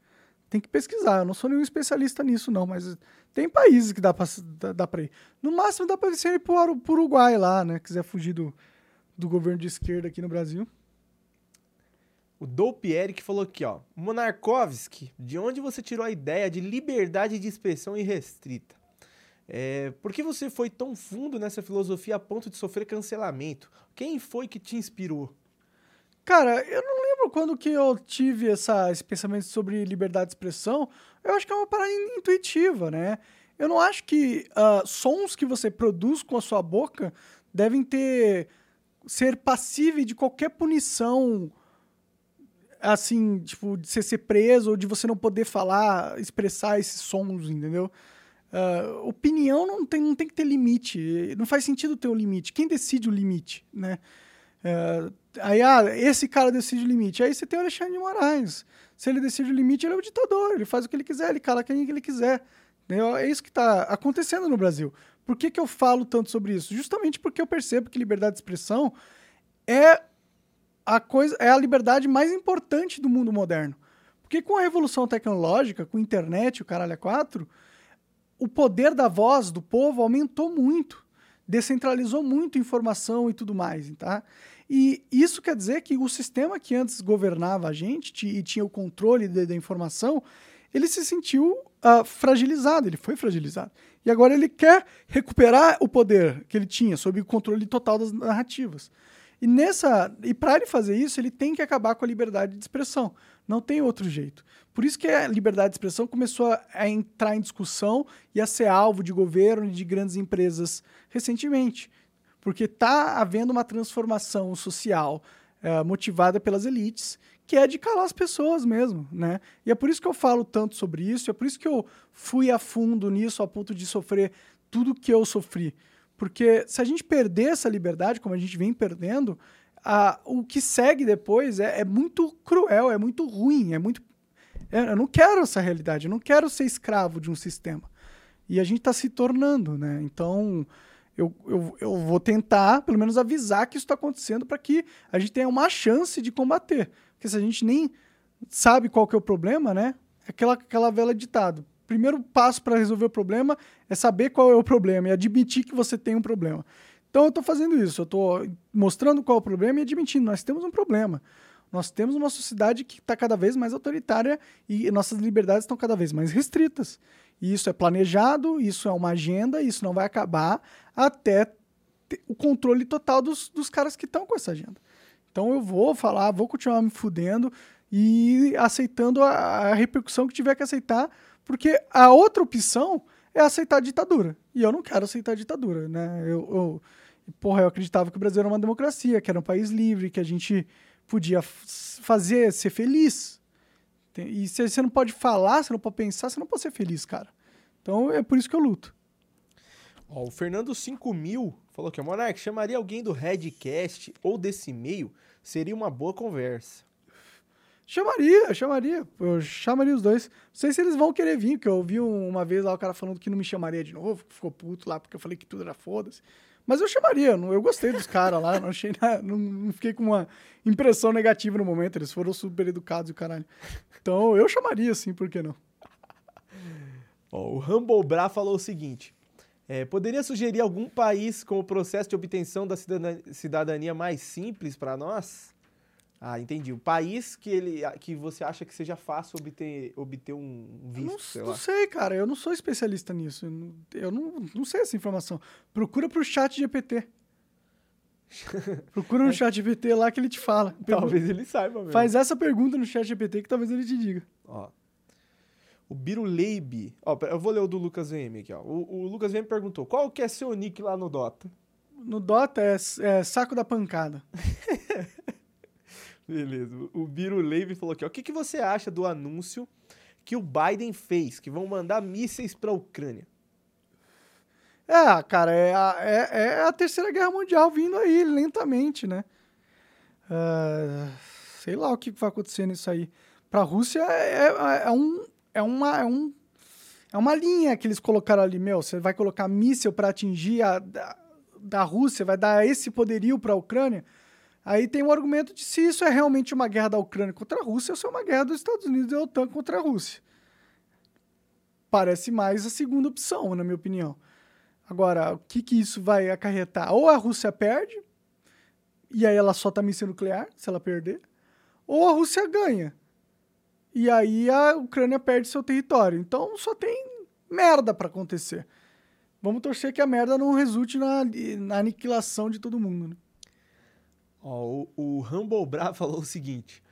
Tem que pesquisar. Eu não sou nenhum especialista nisso, não, mas tem países que dá pra, dá, dá pra ir. No máximo dá pra você ir pro, pro Uruguai lá, né? Quiser fugir do, do governo de esquerda aqui no Brasil. O Dope Eric falou aqui, ó. Monarkovski, de onde você tirou a ideia de liberdade de expressão irrestrita? É, por que você foi tão fundo nessa filosofia a ponto de sofrer cancelamento? Quem foi que te inspirou? Cara, eu não lembro quando que eu tive essa, esse pensamento sobre liberdade de expressão. Eu acho que é uma parada intuitiva, né? Eu não acho que ah, sons que você produz com a sua boca devem ter ser passíveis de qualquer punição, assim, tipo, de você ser preso ou de você não poder falar, expressar esses sons, entendeu? Ah, opinião não tem, não tem que ter limite. Não faz sentido ter um limite. Quem decide o limite, né? É, aí, ah, esse cara decide o limite. Aí você tem o Alexandre de Moraes. Se ele decide o limite, ele é o ditador. Ele faz o que ele quiser, ele cala quem ele quiser. Entendeu? É isso que está acontecendo no Brasil. Por que, que eu falo tanto sobre isso? Justamente porque eu percebo que liberdade de expressão é a coisa, é a liberdade mais importante do mundo moderno. Porque com a revolução tecnológica, com a internet, o caralho a quatro, o poder da voz do povo aumentou muito, descentralizou muito informação e tudo mais, tá? E isso quer dizer que o sistema que antes governava a gente e tinha o controle da, da informação, ele se sentiu ah, fragilizado, ele foi fragilizado. E agora ele quer recuperar o poder que ele tinha sob o controle total das narrativas. E nessa, e para ele fazer isso, ele tem que acabar com a liberdade de expressão. Não tem outro jeito. Por isso que a liberdade de expressão começou a, a entrar em discussão e a ser alvo de governo e de grandes empresas recentemente. Porque está havendo uma transformação social eh, motivada pelas elites, que é de calar as pessoas mesmo, né? E é por isso que eu falo tanto sobre isso, é por isso que eu fui a fundo nisso a ponto de sofrer tudo que eu sofri. Porque se a gente perder essa liberdade, como a gente vem perdendo, a- o que segue depois é, é muito cruel, é muito ruim, é muito. é- eu não quero essa realidade, eu não quero ser escravo de um sistema. E a gente está se tornando, né? Então, eu, eu, eu vou tentar, pelo menos, avisar que isso está acontecendo para que a gente tenha uma chance de combater. Porque se a gente nem sabe qual que é o problema, né? É aquela, aquela vela ditado. Primeiro passo para resolver o problema é saber qual é o problema e admitir que você tem um problema. Então eu estou fazendo isso, eu estou mostrando qual é o problema e admitindo, nós temos um problema. Nós temos uma sociedade que está cada vez mais autoritária e nossas liberdades estão cada vez mais restritas. E isso é planejado, isso é uma agenda, isso não vai acabar até o controle total dos, dos caras que estão com essa agenda. Então eu vou falar, vou continuar me fudendo e aceitando a, a repercussão que tiver que aceitar, porque a outra opção é aceitar a ditadura. E eu não quero aceitar a ditadura, né? Eu, eu, porra, eu acreditava que o Brasil era uma democracia, que era um país livre, que a gente podia fazer, ser feliz. E se você não pode falar, você não pode pensar, você não pode ser feliz, cara. Então é por isso que eu luto. Ó, o Fernando 5000 falou que o Monark chamaria alguém do Redcast ou desse meio, seria uma boa conversa. Chamaria, chamaria. Eu chamaria os dois. Não sei se eles vão querer vir, porque eu ouvi um- uma vez lá o cara falando que não me chamaria de novo, que ficou puto lá porque eu falei que tudo era foda-se. Mas eu chamaria, eu gostei dos caras lá, não achei não, não fiquei com uma impressão negativa no momento, eles foram super educados e caralho. Então eu chamaria, sim, por que não? O Humble Bra falou o seguinte: é, poderia sugerir algum país com o processo de obtenção da cidadania mais simples para nós? Ah, entendi. Um país que, ele, que você acha que seja fácil obter, obter um Eu visto, não, sei não sei, cara, eu não sou especialista nisso. Eu não, eu não, não sei essa informação. Procura pro chat GPT. Procura no chat GPT lá que ele te fala. Talvez ele saiba mesmo. Faz essa pergunta no chat GPT que talvez ele te diga. Ó. O Biruleibe. Ó, pera, eu vou ler o do Lucas VM aqui, ó. O, o Lucas VM perguntou: qual que é seu nick lá no Dota? No Dota é, é saco da pancada. Beleza. O Biruleibe falou aqui. O que, que você acha do anúncio que o Biden fez, que vão mandar mísseis pra Ucrânia? É, cara, é a, é, é a terceira guerra mundial vindo aí lentamente, né? Ah, sei lá o que vai acontecer nisso aí. Pra Rússia é, é, é um, é, uma, é, um, é uma linha que eles colocaram ali, meu. Você vai colocar míssil pra atingir a da, da Rússia, vai dar esse poderio pra Ucrânia. Aí tem o argumento de se isso é realmente uma guerra da Ucrânia contra a Rússia ou se é uma guerra dos Estados Unidos e da OTAN contra a Rússia. Parece mais a segunda opção, na minha opinião. Agora, o que, que isso vai acarretar? Ou a Rússia perde, e aí ela solta míssil nuclear, se ela perder, ou a Rússia ganha. E aí a Ucrânia perde seu território. Então só tem merda pra acontecer. Vamos torcer que a merda não resulte na, na aniquilação de todo mundo. Né? Ó, o, o Humble Bra falou o seguinte: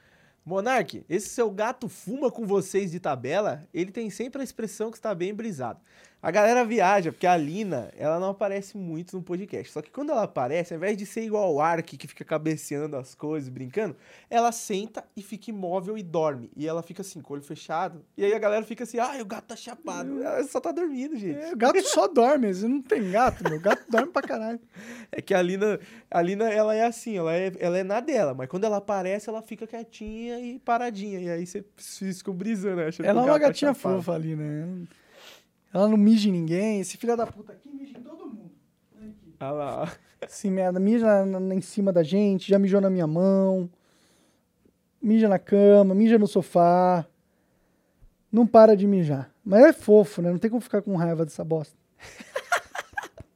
Monark, esse seu gato fuma com vocês de tabela? Ele tem sempre a expressão que está bem brisado. A galera viaja, porque a Lina, ela não aparece muito no podcast. Só que quando ela aparece, ao invés de ser igual ao Ark, que fica cabeceando as coisas, brincando, ela senta e fica imóvel e dorme. E ela fica assim, com o olho fechado. E aí a galera fica assim, ai, o gato tá chapado. Ela só tá dormindo, gente. É, o gato só dorme, não tem gato, meu. O gato dorme pra caralho. É que a Lina, a Lina, ela é assim, ela é, ela é na dela, mas quando ela aparece, ela fica quietinha e paradinha. E aí você fica brisando, achando Ela é o uma tá gatinha chapado. fofa ali, né? Ela não mija em ninguém. Esse filho da puta aqui mija em todo mundo. Olha lá, ó. Esse merda, mija na- na- em cima da gente, já mijou na minha mão, mija na cama, mija no sofá. Não para de mijar. Mas é fofo, né? Não tem como ficar com raiva dessa bosta.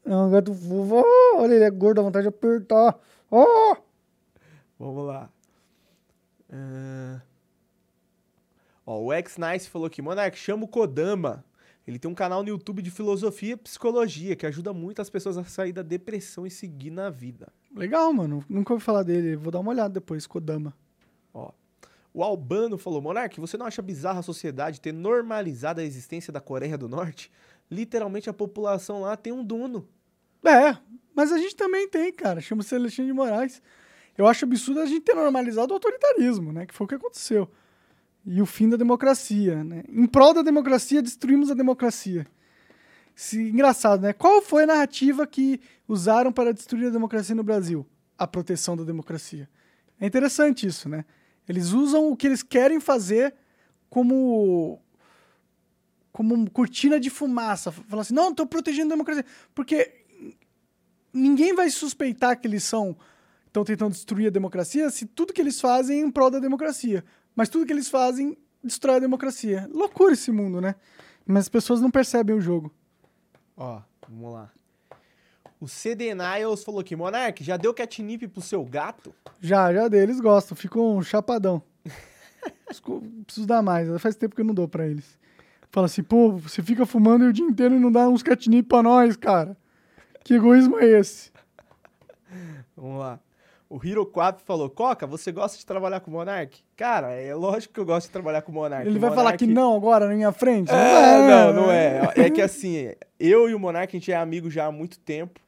É um gato fofo. Oh, olha, ele é gordo, dá vontade de apertar. Oh! Vamos lá. Ah. Ó, o X-Nice falou aqui, Monark, chama o Kodama. Ele tem um canal no YouTube de filosofia e psicologia que ajuda muito as pessoas a sair da depressão e seguir na vida. Legal, mano. Nunca ouvi falar dele. Vou dar uma olhada depois, Kodama. Ó. O Albano falou: Monark, você não acha bizarra a sociedade ter normalizado a existência da Coreia do Norte? Literalmente a população lá tem um dono. É, mas a gente também tem, cara. Chama-se Alexandre de Moraes. Eu acho absurdo a gente ter normalizado o autoritarismo, né? Que foi o que aconteceu. E o fim da democracia, né? Em prol da democracia, destruímos a democracia. Se, engraçado, né? Qual foi a narrativa que usaram para destruir a democracia no Brasil? A proteção da democracia. É interessante isso, né? Eles usam o que eles querem fazer como como cortina de fumaça. Falar assim, não, estou protegendo a democracia. Porque ninguém vai suspeitar que eles são estão tentando destruir a democracia se tudo que eles fazem é em prol da democracia. Mas tudo que eles fazem destrói a democracia. Loucura esse mundo, né? Mas as pessoas não percebem o jogo. Ó, vamos lá. O CD Niles falou aqui: Monark, já deu catnip pro seu gato? Já, já dei, eles gostam, ficam um chapadão. Preciso dar mais, faz tempo que eu não dou pra eles. Fala assim, pô, você fica fumando o dia inteiro e não dá uns catnip pra nós, cara. Que egoísmo é esse? Vamos lá. O Hiro Quap falou: Coca, você gosta de trabalhar com o Monark? Cara, é lógico que eu gosto de trabalhar com o Monark. Ele O vai falar Monark- que não agora na minha frente? É, vai. não, não é. É que assim, eu e o Monark, a gente é amigo já há muito tempo.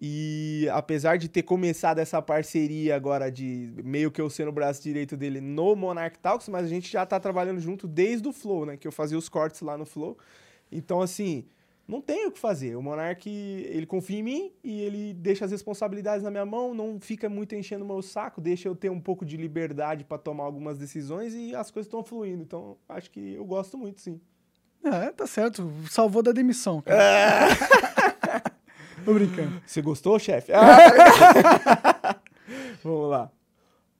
E apesar de ter começado essa parceria agora de meio que eu ser no braço direito dele no Monarch Talks, mas a gente já tá trabalhando junto desde o Flow, né? Que eu fazia os cortes lá no Flow. Então, assim, não tem o que fazer. O Monark, ele confia em mim e ele deixa as responsabilidades na minha mão, não fica muito enchendo o meu saco, deixa eu ter um pouco de liberdade pra tomar algumas decisões e as coisas estão fluindo. Então, acho que eu gosto muito, sim. É, tá certo. Salvou da demissão. Cara. Tô brincando. Você gostou, chefe? Ah! Vamos lá.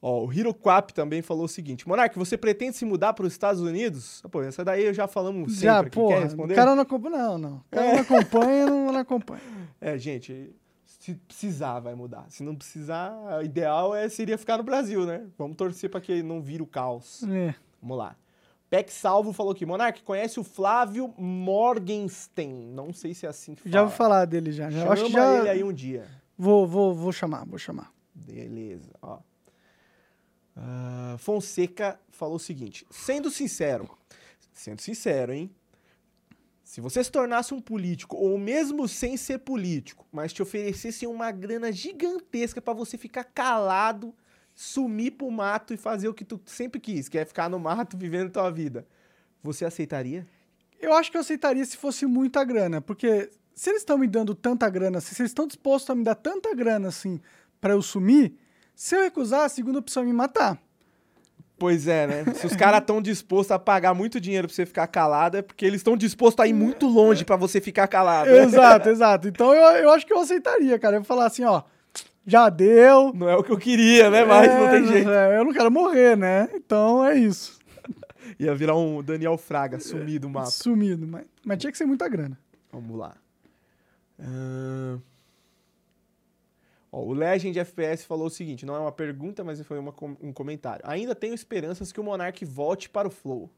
Ó, o Hiro Quap também falou o seguinte: Monark, você pretende se mudar para os Estados Unidos? Pô, essa daí já falamos sempre. Já, responder? O cara não acompanha. Não, não. O cara não acompanha, não, não acompanha. É, gente, se precisar, vai mudar. Se não precisar, o ideal é, seria ficar no Brasil, né? Vamos torcer para que não vire o caos. É. Vamos lá. Peck Salvo falou aqui: Monark, conhece o Flávio Morgenstern? Não sei se é assim que fala. Já vou falar dele já. já. Eu Chama acho que já. ele aí um dia. Vou, vou, vou chamar, vou chamar. Beleza, ó. Ah, Fonseca falou o seguinte: sendo sincero, sendo sincero, hein? Se você se tornasse um político, ou mesmo sem ser político, mas te oferecessem uma grana gigantesca pra você ficar calado, sumir pro mato e fazer o que tu sempre quis, que é ficar no mato vivendo tua vida, você aceitaria? Eu acho que eu aceitaria se fosse muita grana, porque se eles estão me dando tanta grana, se eles estão dispostos a me dar tanta grana assim pra eu sumir, se eu recusar, a segunda opção é me matar. Pois é, né? Se os caras estão dispostos a pagar muito dinheiro pra você ficar calado, é porque eles estão dispostos a ir muito longe pra você ficar calado. exato, exato. Então eu, eu acho que eu aceitaria, cara. Eu ia falar assim, ó, já deu. Não é o que eu queria, né? Mas não É, tem jeito. é, eu não quero morrer, né? Então é isso. Ia virar um Daniel Fraga, sumir do mapa. Sumido. Mas, mas tinha que ser muita grana. Vamos lá. Ahn. Ó, o Legend FPS falou o seguinte: não é uma pergunta, mas foi uma um comentário. Ainda tenho esperanças que o Monark volte para o Flow.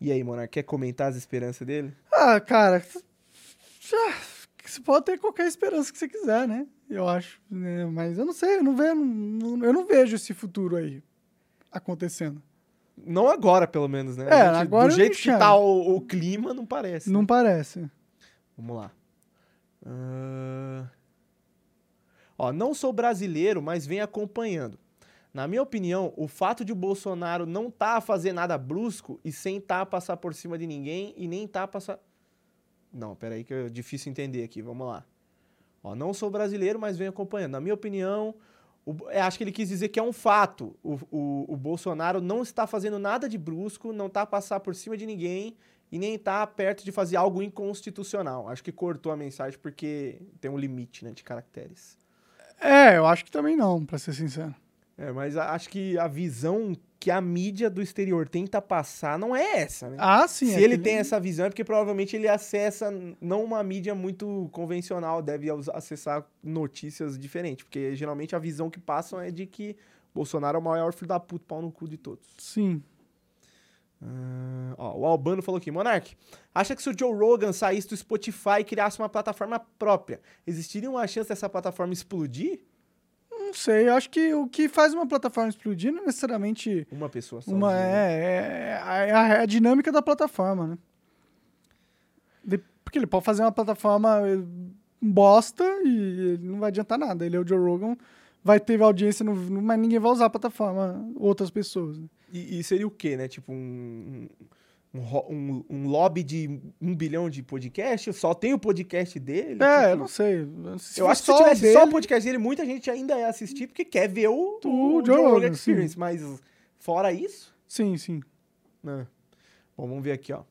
E aí, Monark, quer comentar as esperanças dele? Ah, cara, você pode ter qualquer esperança que você quiser, né? Eu acho. né? Mas eu não sei, eu não, vejo, eu não vejo esse futuro aí acontecendo. Não agora, pelo menos, né? É, gente- agora Do jeito que tá o, o clima, não parece. Não parece. Vamos lá. Ahn. Ó, não sou brasileiro, mas venho acompanhando. Na minha opinião, o fato de o Bolsonaro não tá a fazer nada brusco e sem tá a passar por cima de ninguém e nem tá a passar. Não, peraí que é difícil entender aqui, vamos lá. Ó, não sou brasileiro, mas venho acompanhando. Na minha opinião, o- é, acho que ele quis dizer que é um fato. O, o, o Bolsonaro não está fazendo nada de brusco, não tá a passar por cima de ninguém e nem tá perto de fazer algo inconstitucional. Acho que cortou a mensagem porque tem um limite né, de caracteres. É, eu acho que também não, pra ser sincero. É, mas acho que a visão que a mídia do exterior tenta passar não é essa, né? Ah, sim. Se é ele tem essa visão é porque provavelmente ele acessa não uma mídia muito convencional, deve acessar notícias diferentes, porque geralmente a visão que passam é de que Bolsonaro é o maior filho da puta, pau no cu de todos. Sim. Ah, ó, o Albano falou aqui, Monark, acha que se o Joe Rogan saísse do Spotify e criasse uma plataforma própria, existiria uma chance dessa plataforma explodir? Não sei, eu acho que o que faz uma plataforma explodir não é necessariamente Uma pessoa só. uma. É, é, é a, é a dinâmica da plataforma, né? De- porque ele pode fazer uma plataforma eh, bosta e não vai adiantar nada. Ele é o Joe Rogan, vai ter audiência, no- mas ninguém vai usar a plataforma, outras pessoas. né? E, e seria o quê, né? Tipo um, um, um, um lobby de um bilhão de podcast? Só tem o podcast dele? É, Tipo, eu não sei. Se eu acho que se só tivesse dele, só o podcast dele, muita gente ainda ia assistir porque quer ver o, O o, Joe Rogan Experience. Mas fora isso, Sim, sim. né? Bom, vamos ver aqui, ó.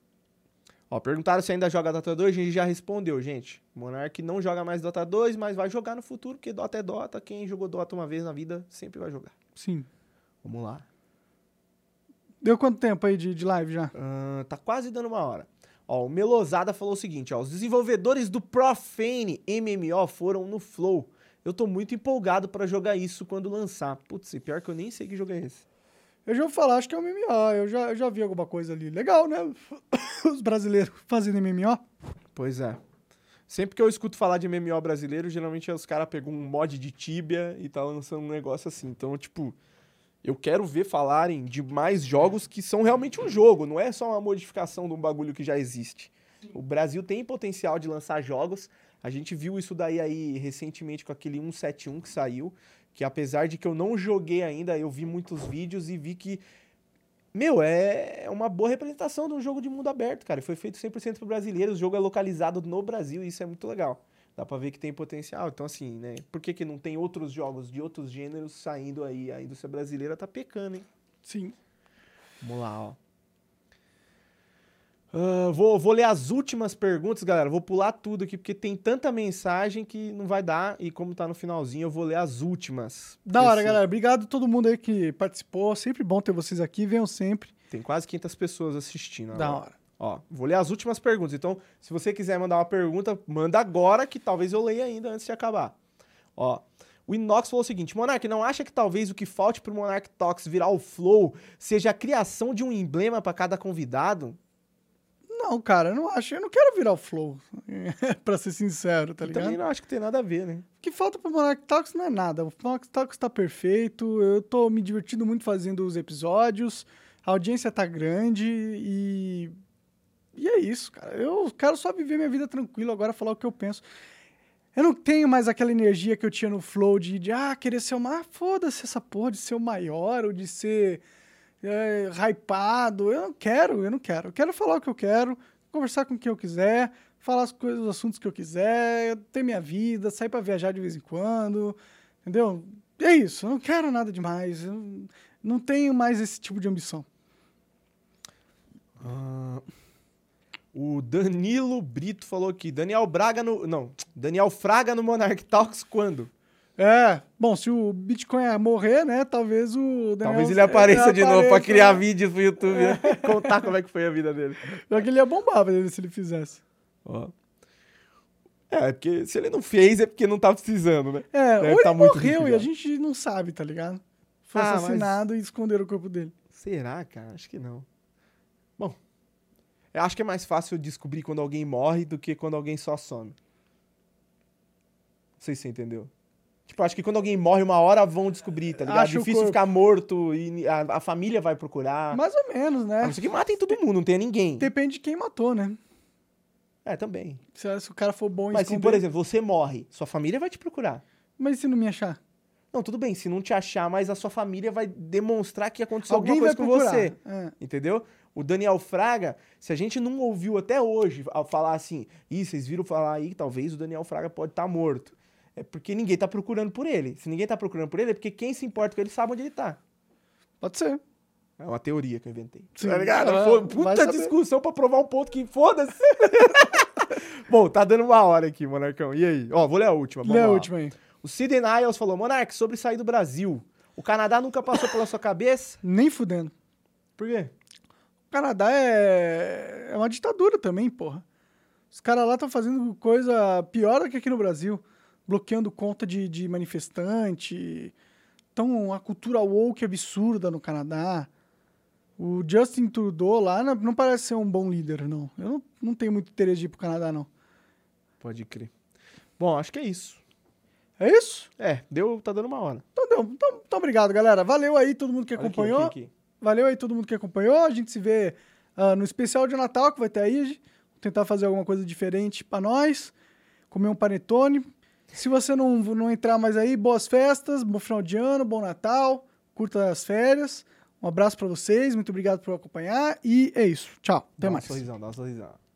Ó, perguntaram se ainda joga Dota 2, a gente já respondeu, gente. Monark não joga mais Dota 2, mas vai jogar no futuro, porque Dota é Dota. Quem jogou Dota uma vez na vida sempre vai jogar. Sim. Vamos lá. Deu quanto tempo aí de, de live já? Ah, tá quase dando uma hora. Ó, o Melosada falou o seguinte, ó, os desenvolvedores do Profane MMO foram no Flow. Eu tô muito empolgado pra jogar isso quando lançar. Putz, e pior que eu nem sei que jogo é esse. Eu já vou falar, acho que é um MMO. Eu já, eu já vi alguma coisa ali. Legal, né? Os brasileiros fazendo MMO. Pois é. Sempre que eu escuto falar de MMO brasileiro, geralmente os caras pegam um mod de Tibia e tá lançando um negócio assim. Então, tipo, eu quero ver falarem de mais jogos que são realmente um jogo, não é só uma modificação de um bagulho que já existe. O Brasil tem potencial de lançar jogos. A gente viu isso daí aí recentemente com aquele 171 que saiu, que apesar de que eu não joguei ainda, eu vi muitos vídeos e vi que meu, é uma boa representação de um jogo de mundo aberto, cara. Foi feito 100% para brasileiros, o jogo é localizado no Brasil e isso é muito legal. Dá pra ver que tem potencial. Então, assim, né? Por que, que não tem outros jogos de outros gêneros saindo aí? A indústria brasileira tá pecando, hein? Sim. Vamos lá, ó. Uh, vou, vou ler as últimas perguntas, galera. Vou pular tudo aqui, porque tem tanta mensagem que não vai dar. E como tá no finalzinho, eu vou ler as últimas. Da hora, galera. Obrigado a todo mundo aí que participou. Sempre bom ter vocês aqui. Venham sempre. Tem quase 500 pessoas assistindo. Da hora. Ó, vou ler as últimas perguntas. Então, se você quiser mandar uma pergunta, manda agora, que talvez eu leia ainda antes de acabar. Ó, o Inox falou o seguinte: Monark, não acha que talvez o que falte pro Monark Talks virar o Flow seja a criação de um emblema para cada convidado? Não, cara, eu não acho. Eu não quero virar o Flow, pra ser sincero, tá ligado? Eu também não acho que tem nada a ver, né? O que falta pro Monarch Talks não é nada. O Monarch Talks tá perfeito, eu tô me divertindo muito fazendo os episódios, a audiência tá grande e. E é isso, cara. Eu quero só viver minha vida tranquilo agora, falar o que eu penso. Eu não tenho mais aquela energia que eu tinha no Flow de, de ah, querer ser o maior. Foda-se essa porra de ser o maior ou de ser é, hypado. Eu não quero, eu não quero. Eu quero falar o que eu quero, conversar com quem eu quiser, falar as coisas, os assuntos que eu quiser, ter minha vida, sair para viajar de vez em quando, entendeu? É isso, eu não quero nada demais. Eu não tenho mais esse tipo de ambição. Uh, o Danilo Brito falou aqui. Daniel Braga no. Não, Daniel Fraga no Monarch Talks quando? É, bom, se o Bitcoin morrer, né, talvez o Daniel, Talvez ele apareça de novo pra criar né? vídeos pro YouTube, é. né? contar como é que foi a vida dele. Só que ele ia bombar se ele fizesse. Ó. É, porque se ele não fez é porque não tá precisando, né? É, Deve ou tá ele morreu e a gente não sabe, tá ligado? Foi ah, assassinado mas... e esconderam o corpo dele. Será, cara? Acho que não. Bom, eu acho que é mais fácil descobrir quando alguém morre do que quando alguém só some. Não sei se você entendeu. Tipo, acho que quando alguém morre uma hora vão descobrir, tá ligado? Acho Difícil ficar morto e a, a, família vai procurar. Mais ou menos, né? A não ser que matem todo mundo, não tenha ninguém. Depende de quem matou, né? É, também. Se, se o cara for bom em Mas esconder... se, por exemplo, você morre, sua família vai te procurar. Mas se não me achar? Não, tudo bem, se não te achar, mas a sua família vai demonstrar que aconteceu Alguém alguma coisa com você. É. Entendeu? O Daniel Fraga, se a gente não ouviu até hoje falar assim, ih, vocês viram falar aí que talvez o Daniel Fraga pode estar tá morto é porque ninguém tá procurando por ele. Se ninguém tá procurando por ele, é porque quem se importa com ele sabe onde ele tá. Pode ser. É uma teoria que eu inventei. Sim. Tá ligado? Ah, puta discussão pra provar um ponto que foda-se. Bom, tá dando uma hora aqui, Monarcão. E aí? Ó, vou ler a última. Lê a última aí. O Sidney Niles falou, Monark, sobre sair do Brasil. O Canadá nunca passou pela sua cabeça? Nem fudendo. Por quê? O Canadá é, é uma ditadura também, porra. Os caras lá estão fazendo coisa pior do que aqui no Brasil bloqueando conta de, de manifestante. Então, a cultura woke absurda no Canadá. O Justin Trudeau lá não, parece ser um bom líder, não. Eu não, não tenho muito interesse de ir pro Canadá, não. Pode crer. Bom, acho que é isso. É isso? É, deu, tá dando uma hora. Então deu. Então, então obrigado, galera. Valeu aí todo mundo que acompanhou. Aqui, aqui, aqui. Valeu aí todo mundo que acompanhou. A gente se vê uh, no especial de Natal que vai ter aí. Tentar fazer alguma coisa diferente para nós. Comer um panetone. Se você não, não entrar mais aí, boas festas, bom final de ano, bom Natal, curta as férias. Um abraço para vocês, muito obrigado por acompanhar e é isso. Tchau, até dá mais. Um sorrisão, dá um sorrisão.